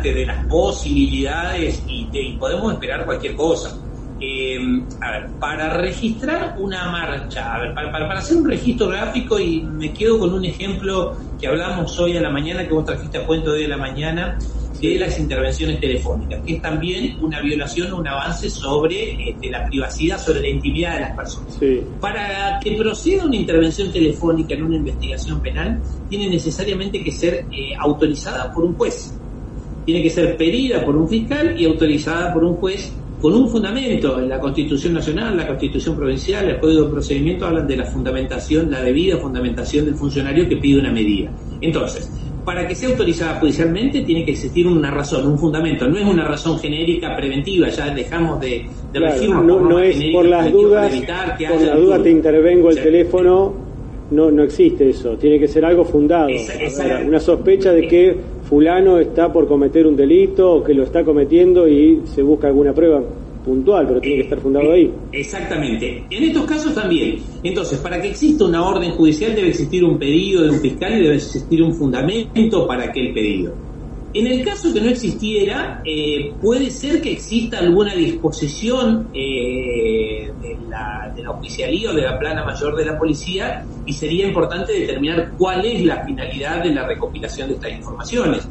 de las posibilidades y podemos esperar cualquier cosa eh, a ver, para registrar una marcha, a ver, para, hacer un registro gráfico, y me quedo con un ejemplo que hablamos hoy a la mañana, que vos trajiste a cuento hoy a la mañana, de las intervenciones telefónicas, que es también una violación o un avance sobre este, la privacidad, sobre la intimidad de las personas. Para que proceda una intervención telefónica en una investigación penal, tiene necesariamente que ser eh, autorizada por un juez. Tiene que ser pedida por un fiscal y autorizada por un juez con un fundamento. En la Constitución Nacional, la Constitución Provincial, el Código de Procedimiento hablan de la fundamentación, la debida fundamentación del funcionario que pide una medida. Entonces, para que sea autorizada judicialmente tiene que existir una razón, un fundamento. No es una razón genérica preventiva, ya dejamos de, de claro, No, no es por las dudas, por la duda te intervengo el teléfono, no, no existe eso. Tiene que ser algo fundado. una sospecha de que fulano está por cometer un delito o que lo está cometiendo y se busca alguna prueba puntual, pero tiene que estar fundado ahí. Exactamente. En estos casos también. Entonces, para que exista una orden judicial debe existir un pedido de un fiscal y debe existir un fundamento para aquel pedido. En el caso que no existiera, eh, puede ser que exista alguna disposición eh, de, la, de la oficialía o de la plana mayor de la policía y sería importante determinar cuál es la finalidad de la recopilación de estas informaciones.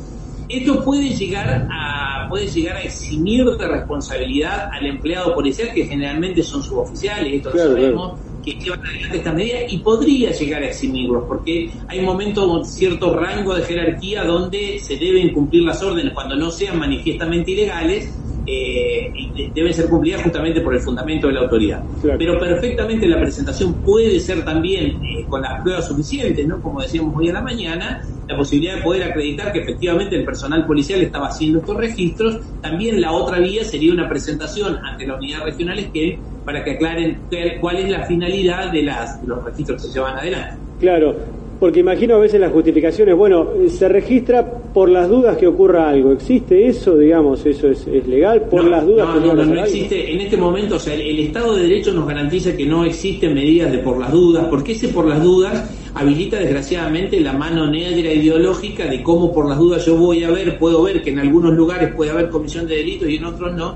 Esto puede llegar a puede llegar a eximir de responsabilidad al empleado policial, que generalmente son suboficiales, esto lo sabemos, que llevan adelante esta medida, y podría llegar a eximirlos, porque hay momentos con cierto rango de jerarquía donde se deben cumplir las órdenes cuando no sean manifiestamente ilegales, eh, y deben ser cumplidas justamente por el fundamento de la autoridad. Pero perfectamente la presentación puede ser también eh, con las pruebas suficientes, ¿no? Como decíamos hoy a la mañana, la posibilidad de poder acreditar que efectivamente el personal policial estaba haciendo estos registros. También la otra vía sería una presentación ante la unidad regional que para que aclaren cuál es la finalidad de, las, de los registros que se llevan adelante. Claro, porque imagino a veces las justificaciones, bueno, se registra por las dudas que ocurra algo. ¿Existe eso, digamos, eso es, legal? Por las dudas no, no, no, no existe. En este momento, o sea, el, Estado de Derecho nos garantiza que no existen medidas de por las dudas, porque ese por las dudas habilita desgraciadamente la mano negra ideológica de cómo por las dudas yo voy a ver, puedo ver que en algunos lugares puede haber comisión de delitos y en otros no,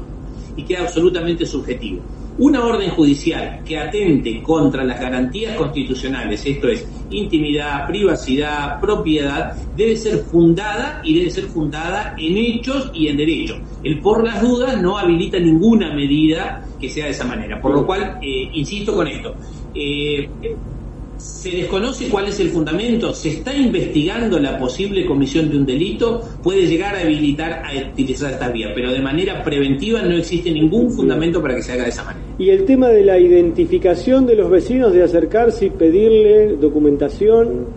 y queda absolutamente subjetivo. Una orden judicial que atente contra las garantías constitucionales, esto es, intimidad, privacidad, propiedad, debe ser fundada y debe ser fundada en hechos y en derechos. El por las dudas no habilita ninguna medida que sea de esa manera. Por lo cual, eh, insisto con esto, eh, se desconoce cuál es el fundamento, se está investigando la posible comisión de un delito, puede llegar a habilitar a utilizar esta vía, pero de manera preventiva no existe ningún fundamento para que se haga de esa manera. Y el tema de la identificación de los vecinos, de acercarse y pedirle documentación.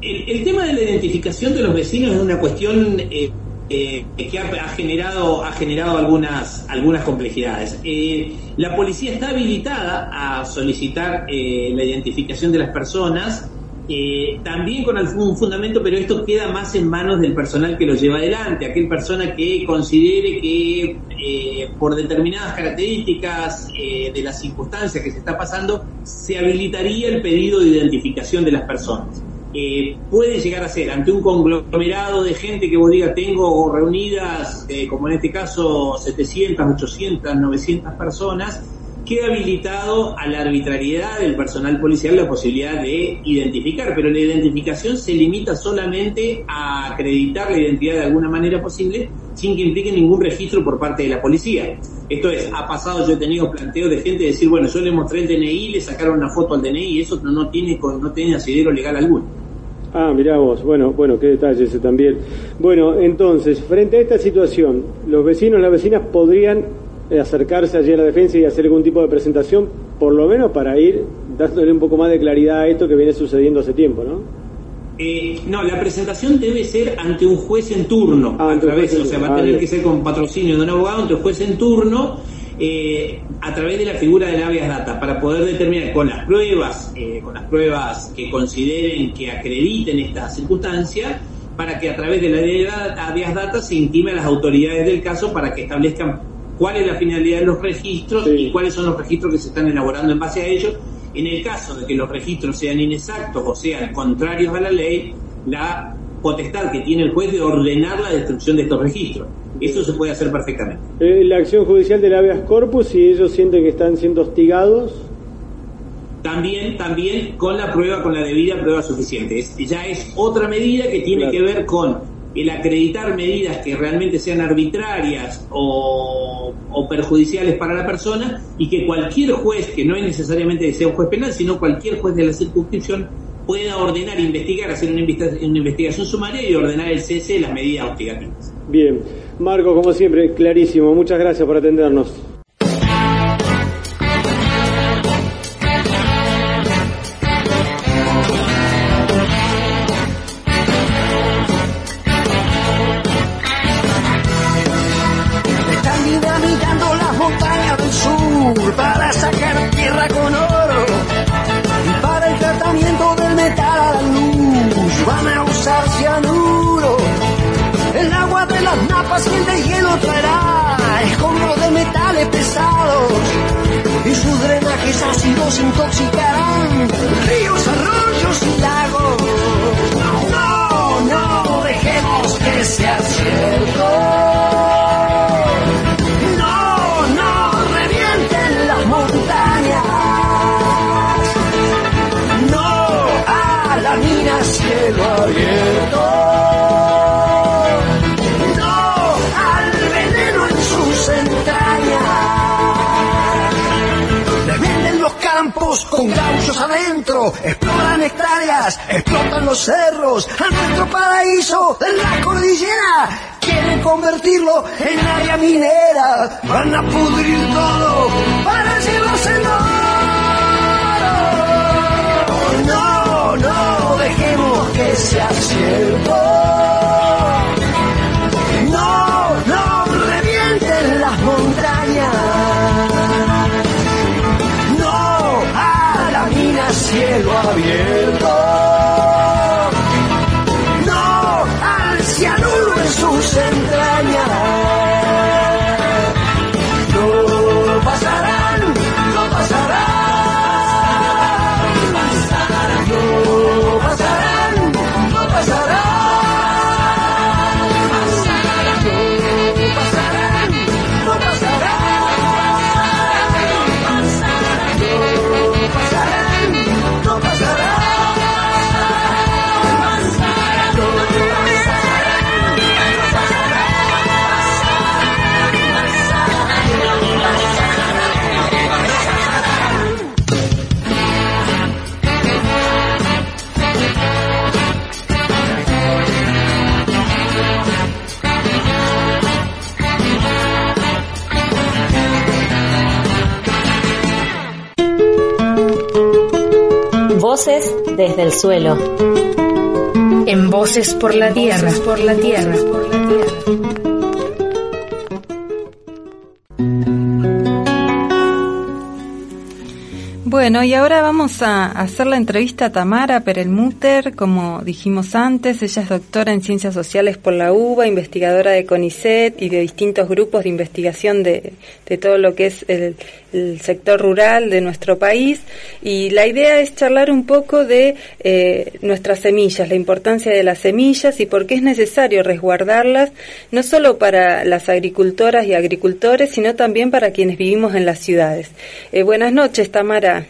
El, tema de la identificación de los vecinos es una cuestión eh, eh, que ha, generado ha generado algunas algunas complejidades. Eh, la policía está habilitada a solicitar eh, la identificación de las personas, también con algún fundamento, pero esto queda más en manos del personal que lo lleva adelante, aquel persona que considere que por determinadas características de las circunstancias que se está pasando, se habilitaría el pedido de identificación de las personas. Eh, puede llegar a ser ante un conglomerado de gente que vos digas tengo reunidas, eh, como en este caso, 700, 800, 900 personas, queda habilitado a la arbitrariedad del personal policial la posibilidad de identificar, pero la identificación se limita solamente a acreditar la identidad de alguna manera posible sin que implique ningún registro por parte de la policía. Esto es, ha pasado, yo he tenido planteos de gente decir, bueno, yo le mostré el DNI, le sacaron una foto al DNI y eso no, tiene, no tiene asidero legal alguno. Ah, mirá vos, bueno, bueno, qué detalle ese también. Bueno, entonces, frente a esta situación, los vecinos, las vecinas podrían acercarse allí a la defensa y hacer algún tipo de presentación, por lo menos para ir dándole un poco más de claridad a esto que viene sucediendo hace tiempo, ¿no? Eh, no, la presentación debe ser ante un juez en turno, ah, a través, o sea, va a tener ah, que ser con patrocinio de un abogado ante un juez en turno, eh, a través de la figura del habeas data, para poder determinar con las pruebas, con las pruebas que consideren que acrediten esta circunstancia, para que a través de la habeas data se intime a las autoridades del caso para que establezcan cuál es la finalidad de los registros y cuáles son los registros que se están elaborando en base a ellos. En el caso de que los registros sean inexactos o sean contrarios a la ley, la potestad que tiene el juez de ordenar la destrucción de estos registros. Eso se puede hacer perfectamente. Eh, la acción judicial del habeas corpus, si ellos sienten que están siendo hostigados. También, también con la prueba, con la debida prueba suficiente. ya es otra medida que tiene que ver con el acreditar medidas que realmente sean arbitrarias o, perjudiciales para la persona y que cualquier juez, que no es necesariamente que sea un juez penal, sino cualquier juez de la circunscripción, pueda ordenar, investigar, hacer una, investigación sumaria y ordenar el cese de las medidas hostigativas. Bien, Marco, como siempre, clarísimo. Muchas gracias por atendernos. Con gauchos adentro, exploran hectáreas, explotan los cerros, a nuestro paraíso de la cordillera. Quieren convertirlo en área minera, van a pudrir todo para llevarse el oro. No, no, dejemos que sea cierto. Cielo Voces desde el suelo. En Voces por la Tierra. por la Tierra. Bueno, y ahora vamos a hacer la entrevista a Tamara Perelmuter, como dijimos antes, ella es doctora en Ciencias Sociales por la UBA, investigadora de CONICET y de distintos grupos de investigación de, todo lo que es el, el, sector rural de nuestro país. Y la idea es charlar un poco de eh, nuestras semillas, la importancia de las semillas y por qué es necesario resguardarlas, no solo para las agricultoras y agricultores, sino también para quienes vivimos en las ciudades. Eh, buenas noches, Tamara.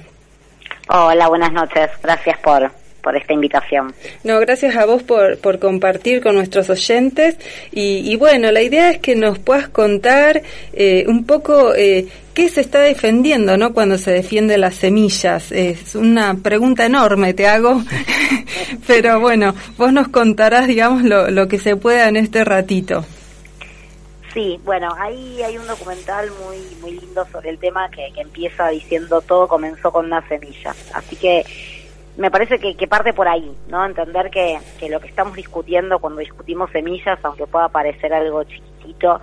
Hola, buenas noches. Gracias por, por esta invitación. No, gracias a vos por, por compartir con nuestros oyentes. Y, y bueno, la idea es que nos puedas contar eh, un poco eh, qué se está defendiendo ¿no? cuando se defiende las semillas. Es una pregunta enorme, te hago. Pero bueno, vos nos contarás, digamos, lo, lo que se pueda en este ratito. Sí, bueno, ahí hay un documental muy muy lindo sobre el tema que, que empieza diciendo todo comenzó con una semilla. Así que me parece que, que parte por ahí, ¿no? Entender que, que lo que estamos discutiendo cuando discutimos semillas, aunque pueda parecer algo chiquitito,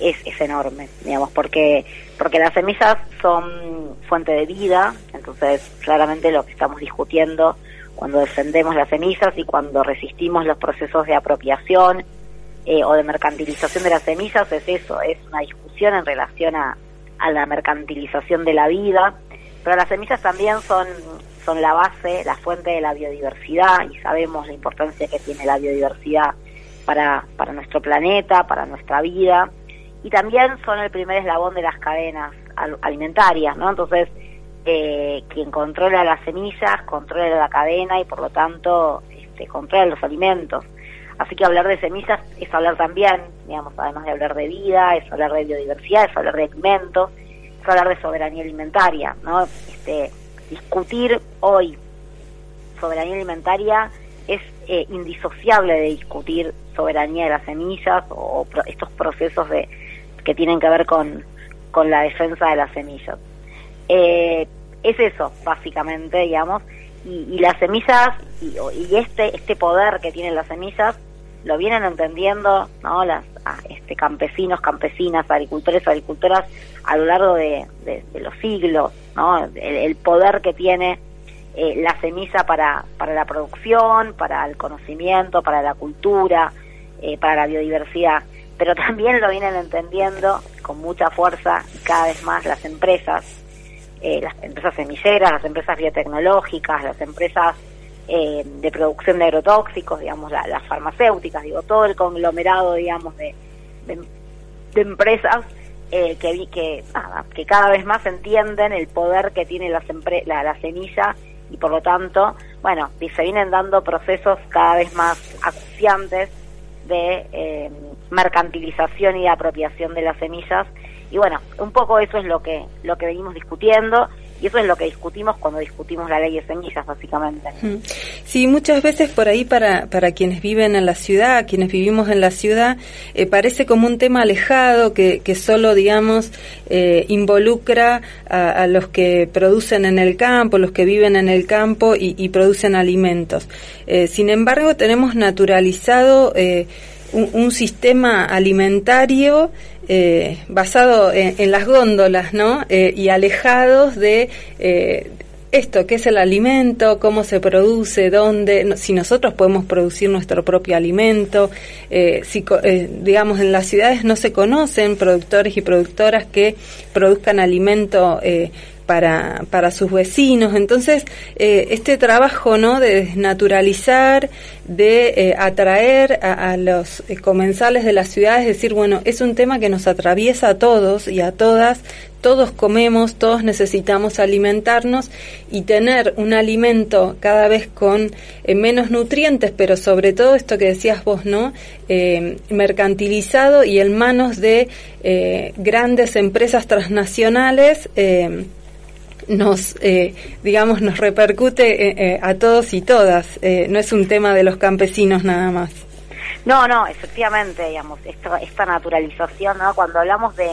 es, es enorme, digamos, porque, porque las semillas son fuente de vida, entonces claramente lo que estamos discutiendo cuando defendemos las semillas y cuando resistimos los procesos de apropiación eh, o de mercantilización de las semillas es eso, es una discusión en relación a, a la mercantilización de la vida, pero las semillas también son, son la base, la fuente de la biodiversidad y sabemos la importancia que tiene la biodiversidad para, para nuestro planeta, para nuestra vida y también son el primer eslabón de las cadenas al- alimentarias, ¿no? Entonces, eh, quien controla las semillas controla la cadena y por lo tanto este, controla los alimentos. Así que hablar de semillas es hablar también, digamos, además de hablar de vida, es hablar de biodiversidad, es hablar de alimentos, es hablar de soberanía alimentaria, ¿no? Este, discutir hoy soberanía alimentaria es eh, indisociable de discutir soberanía de las semillas o, pro- estos procesos de que tienen que ver con, con la defensa de las semillas. Eh, es eso, básicamente, digamos, y, y las semillas y, y este este poder que tienen las semillas lo vienen entendiendo no las ah, este campesinos campesinas agricultores agricultoras a lo largo de, de- los siglos no el, el poder que tiene eh, la semilla para para la producción para el conocimiento para la cultura eh, para la biodiversidad. Pero también lo vienen entendiendo con mucha fuerza y cada vez más las empresas eh, las empresas semilleras, las empresas biotecnológicas, las empresas eh, de producción de agrotóxicos, digamos, la- las farmacéuticas, digo, todo el conglomerado, digamos, de, de, empresas eh, que, que, cada vez más entienden el poder que tiene las la, la semilla y por lo tanto, bueno, se vienen dando procesos cada vez más acuciantes de eh, mercantilización y de apropiación de las semillas. Y bueno un poco eso es lo que lo que venimos discutiendo Y eso es lo que discutimos cuando discutimos la ley de semillas, básicamente. Sí, muchas veces por ahí para, para quienes viven en la ciudad, quienes vivimos en la ciudad, eh, parece como un tema alejado que, que solo, digamos, eh, involucra a, los que producen en el campo, los que viven en el campo y, producen alimentos. Eh, sin embargo, tenemos naturalizado un, sistema alimentario eh, basado en, las góndolas, ¿no? Eh, y alejados de eh, esto, qué es el alimento, cómo se produce, dónde, si nosotros podemos producir nuestro propio alimento, si, digamos, en las ciudades no se conocen productores y productoras que produzcan alimento para, para sus vecinos. Entonces, eh, este trabajo ¿no? de desnaturalizar, de eh, atraer a, los eh, comensales de las ciudades, decir, bueno, es un tema que nos atraviesa a todos y a todas, todos comemos, todos necesitamos alimentarnos y tener un alimento cada vez con menos nutrientes, pero sobre todo esto que decías vos, ¿no? mercantilizado y en manos de grandes empresas transnacionales nos, eh, digamos, nos repercute eh, eh, a todos y todas. no es un tema de los campesinos nada más. No, no, efectivamente, digamos, esta, esta naturalización, ¿no? Cuando hablamos de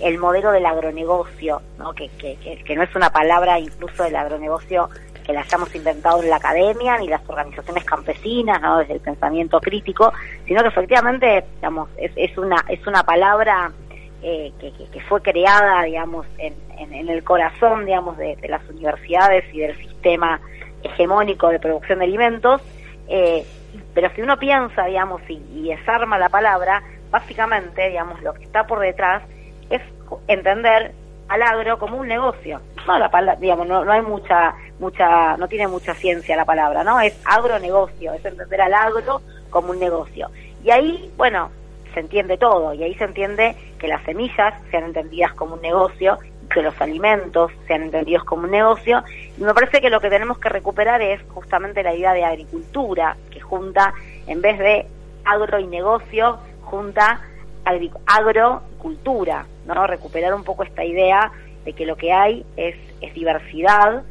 el modelo del agronegocio, ¿no? Que, que, que, no es una palabra incluso del agronegocio que la hayamos inventado en la academia ni las organizaciones campesinas, ¿no? Desde el pensamiento crítico, sino que efectivamente, digamos, es, es una es una palabra que, que, fue creada, digamos, en, en, el corazón, digamos, de, las universidades y del sistema hegemónico de producción de alimentos. Eh, pero si uno piensa, digamos, y, y, desarma la palabra, básicamente, digamos, lo que está por detrás es entender al agro como un negocio. No, la palabra, digamos, no, no hay mucha, mucha, no tiene mucha ciencia la palabra, ¿no? Es agronegocio, es entender al agro como un negocio. Y ahí, bueno, se entiende todo, y ahí se entiende que las semillas sean entendidas como un negocio que los alimentos sean entendidos como un negocio. Y me parece que lo que tenemos que recuperar es justamente la idea de agricultura, que junta, en vez de agro y negocio, junta agrocultura, ¿no? Recuperar un poco esta idea de que lo que hay es, es diversidad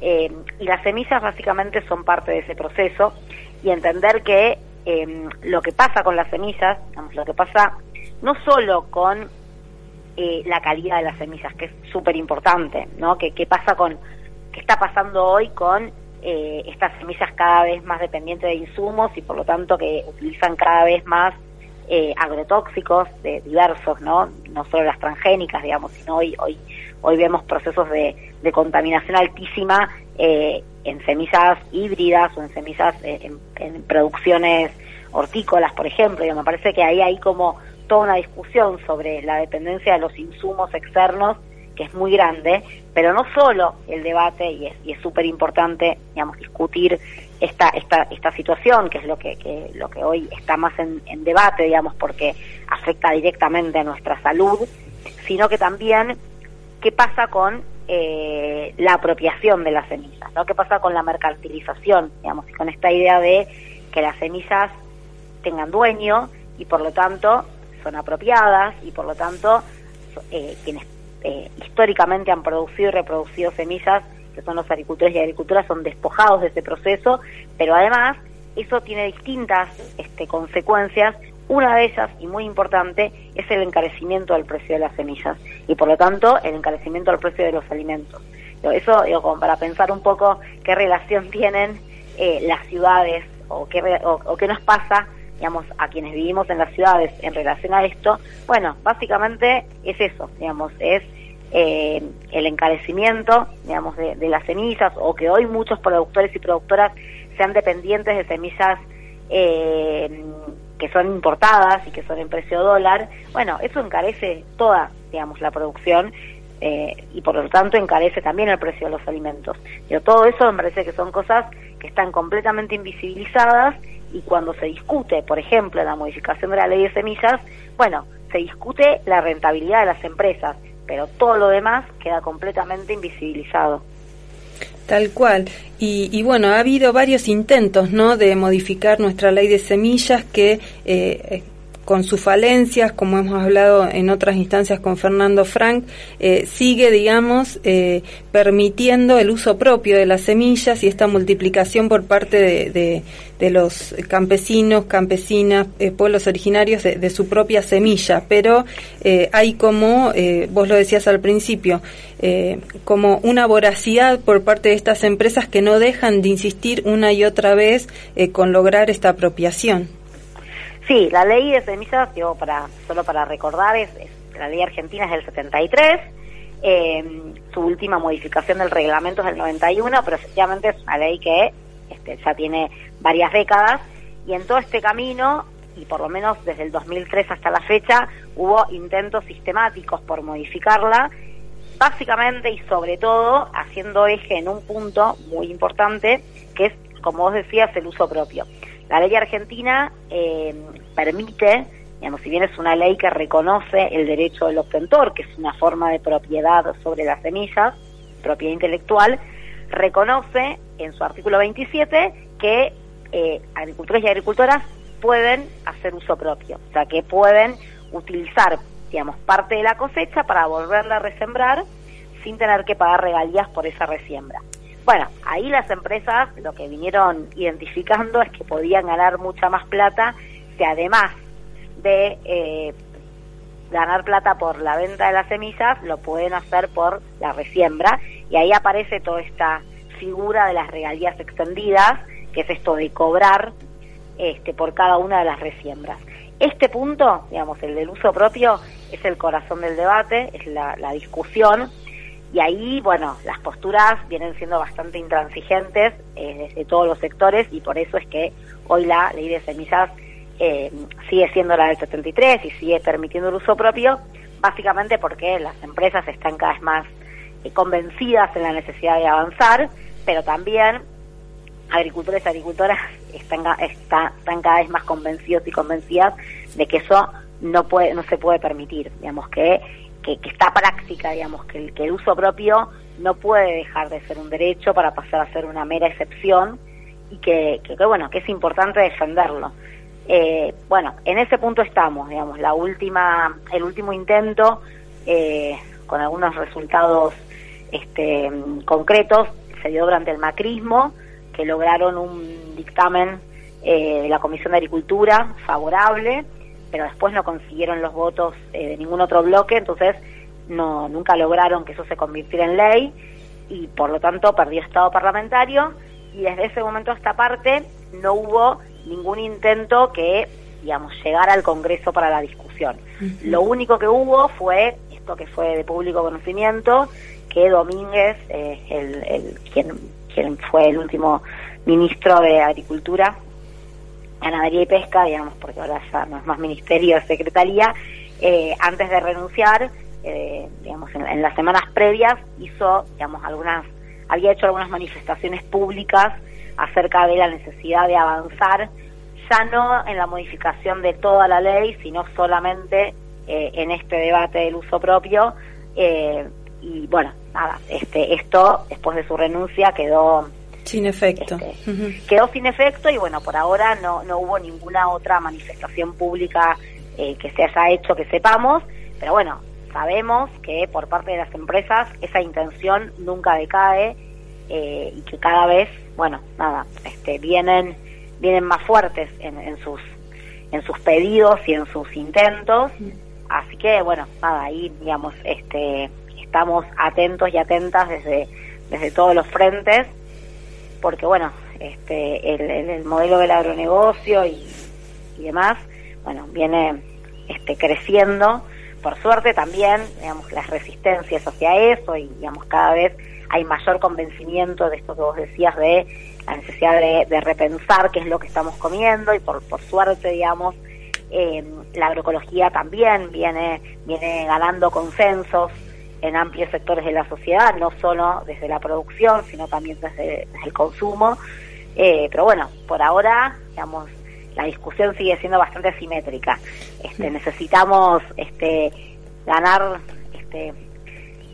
eh, y las semillas básicamente son parte de ese proceso y entender que eh, lo que pasa con las semillas, lo que pasa no solo con eh, la calidad de las semillas, que es súper importante, ¿no? ¿Qué, pasa con, qué está pasando hoy con eh, estas semillas cada vez más dependientes de insumos y por lo tanto que utilizan cada vez más eh, agrotóxicos de diversos, ¿no? No solo las transgénicas, digamos, sino hoy, hoy, hoy vemos procesos de, contaminación altísima en semillas híbridas o en semillas en, en, producciones hortícolas, por ejemplo, y me parece que ahí hay como toda una discusión sobre la dependencia de los insumos externos que es muy grande, pero no solo el debate, y es súper importante, digamos, discutir esta, esta, esta situación, que es lo que, que lo que hoy está más en, debate, digamos, porque afecta directamente a nuestra salud, sino que también qué pasa con eh, la apropiación de las semillas, ¿no? ¿Qué pasa con la mercantilización, digamos, con esta idea de que las semillas tengan dueño y por lo tanto son apropiadas y por lo tanto eh, quienes eh, históricamente han producido y reproducido semillas, que son los agricultores y agricultoras, son despojados de ese proceso, pero además eso tiene distintas este, consecuencias. Una de ellas, y muy importante, es el encarecimiento del precio de las semillas y por lo tanto el encarecimiento del precio de los alimentos. Eso, digo, como para pensar un poco qué relación tienen eh, las ciudades o qué, o qué nos pasa digamos, a quienes vivimos en las ciudades en relación a esto, bueno, básicamente es eso, digamos, es eh, el encarecimiento, digamos, de, las semillas o que hoy muchos productores y productoras sean dependientes de semillas eh, que son importadas y que son en precio dólar, bueno, eso encarece toda, digamos, la producción eh, y por lo tanto encarece también el precio de los alimentos. Pero todo eso me parece que son cosas que están completamente invisibilizadas y cuando se discute, por ejemplo, la modificación de la ley de semillas, bueno, se discute la rentabilidad de las empresas, pero todo lo demás queda completamente invisibilizado. Tal cual. Y, bueno, ha habido varios intentos, ¿no?, de modificar nuestra ley de semillas que eh, con sus falencias, como hemos hablado en otras instancias con Fernando Frank, eh, sigue, digamos, eh, permitiendo el uso propio de las semillas y esta multiplicación por parte de, de, los campesinos, campesinas, eh, pueblos originarios de, su propia semilla. Pero hay como, vos lo decías al principio, como una voracidad por parte de estas empresas que no dejan de insistir una y otra vez con lograr esta apropiación. Sí, la ley de semillas, para, solo para recordar, es, la ley argentina es del 73, eh, su última modificación del reglamento es del 91, pero efectivamente es una ley que este, ya tiene varias décadas y en todo este camino, y por lo menos desde el 2003 hasta la fecha, hubo intentos sistemáticos por modificarla, básicamente y sobre todo haciendo eje en un punto muy importante, que es, como vos decías, el uso propio. La ley argentina eh, permite, digamos, si bien es una ley que reconoce el derecho del obtentor, que es una forma de propiedad sobre las semillas, propiedad intelectual, reconoce en su artículo 27 que eh, agricultores y agricultoras pueden hacer uso propio, o sea, que pueden utilizar, digamos, parte de la cosecha para volverla a resembrar sin tener que pagar regalías por esa resiembra. Bueno, ahí las empresas lo que vinieron identificando es que podían ganar mucha más plata si además de eh, ganar plata por la venta de las semillas, lo pueden hacer por la resiembra. Y ahí aparece toda esta figura de las regalías extendidas, que es esto de cobrar este, por cada una de las resiembras. Este punto, digamos, el del uso propio, es el corazón del debate, es la, la discusión y ahí, bueno, las posturas vienen siendo bastante intransigentes eh, desde todos los sectores y por eso es que hoy la ley de semillas eh, sigue siendo la del 73 y sigue permitiendo el uso propio, básicamente porque las empresas están cada vez más eh, convencidas en la necesidad de avanzar, pero también agricultores y agricultoras están, están, están cada vez más convencidos y convencidas de que eso no puede no se puede permitir. Digamos que que, está práctica, digamos, que el, que el uso propio no puede dejar de ser un derecho para pasar a ser una mera excepción y que, que, bueno, que es importante defenderlo. Eh, bueno, en ese punto estamos, digamos, la última, el último intento, eh, con algunos resultados este, concretos, se dio durante el macrismo, que lograron un dictamen eh, de la Comisión de Agricultura favorable, pero después no consiguieron los votos eh, de ningún otro bloque, entonces no nunca lograron que eso se convirtiera en ley y por lo tanto perdió estado parlamentario y desde ese momento a esta parte no hubo ningún intento que digamos llegara al Congreso para la discusión. Lo único que hubo fue esto que fue de público conocimiento que Domínguez, eh, el, quien, quien fue el último ministro de Agricultura ganadería y pesca, digamos, porque ahora ya no es más ministerio, secretaría, eh, antes de renunciar, eh, digamos, en, las semanas previas hizo, digamos, algunas, había hecho algunas manifestaciones públicas acerca de la necesidad de avanzar, ya no en la modificación de toda la ley, sino solamente eh, en este debate del uso propio. y bueno, nada, este, esto después de su renuncia quedó sin efecto. Este, quedó sin efecto y bueno, por ahora no, no hubo ninguna otra manifestación pública eh, que se haya hecho que sepamos, pero bueno, sabemos que por parte de las empresas esa intención nunca decae eh, y que cada vez, bueno, nada, este, vienen, vienen más fuertes en, en sus en sus pedidos y en sus intentos, así que bueno, nada, ahí digamos, este, estamos atentos y atentas desde, desde todos los frentes porque bueno, este, el, modelo del agronegocio y, demás, bueno, viene este, creciendo. Por suerte también, digamos, las resistencias hacia eso y, digamos, cada vez hay mayor convencimiento de esto que vos decías de la necesidad de, repensar qué es lo que estamos comiendo y por, por suerte, digamos, eh, la agroecología también viene, viene ganando consensos en amplios sectores de la sociedad, no solo desde la producción, sino también desde, el consumo. Eh, pero bueno, por ahora, digamos, la discusión sigue siendo bastante asimétrica. Este, necesitamos este, ganar, este,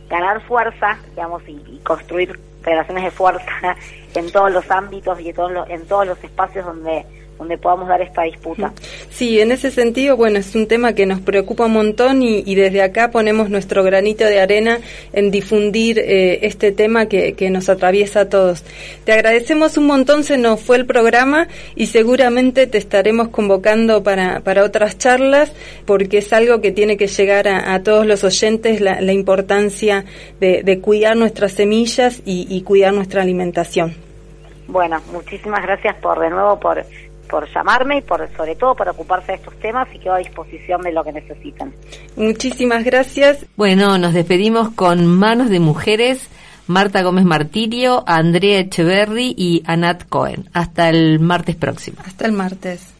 ganar fuerza, digamos, y, construir relaciones de fuerza en todos los ámbitos y en todos los, en todos los espacios donde donde podamos dar esta disputa. Sí, en ese sentido, bueno, es un tema que nos preocupa un montón y, y desde acá ponemos nuestro granito de arena en difundir eh, este tema que, que nos atraviesa a todos. Te agradecemos un montón, se nos fue el programa y seguramente te estaremos convocando para, para otras charlas porque es algo que tiene que llegar a, a todos los oyentes la, la importancia de, de, cuidar nuestras semillas y, y cuidar nuestra alimentación. Bueno, muchísimas gracias por de nuevo por por llamarme y por sobre todo por ocuparse de estos temas y quedo a disposición de lo que necesiten. Muchísimas gracias. Bueno, nos despedimos con Manos de Mujeres, Marta Gómez Martirio, Andrea Echeverry y Anat Cohen. Hasta el martes próximo. Hasta el martes.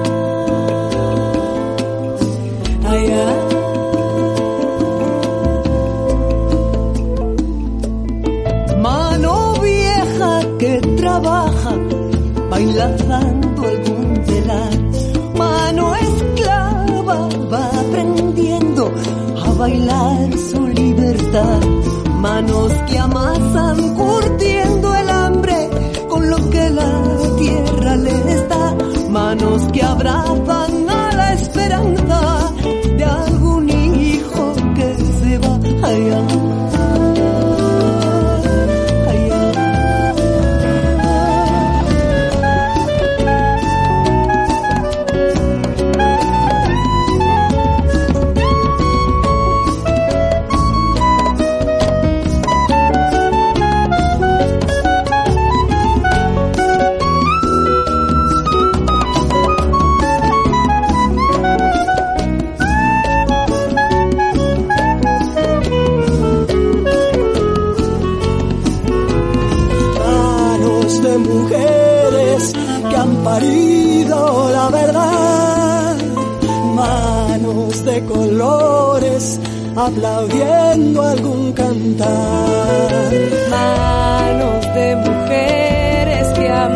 Bailando algún telar. Mano esclava va aprendiendo a bailar su libertad. Manos que amasan curtiendo el hambre con lo que la tierra les da. Manos que abrazan a la esperanza de algún hijo que se va allá. Aplaudiendo algún cantar, manos de mujeres que han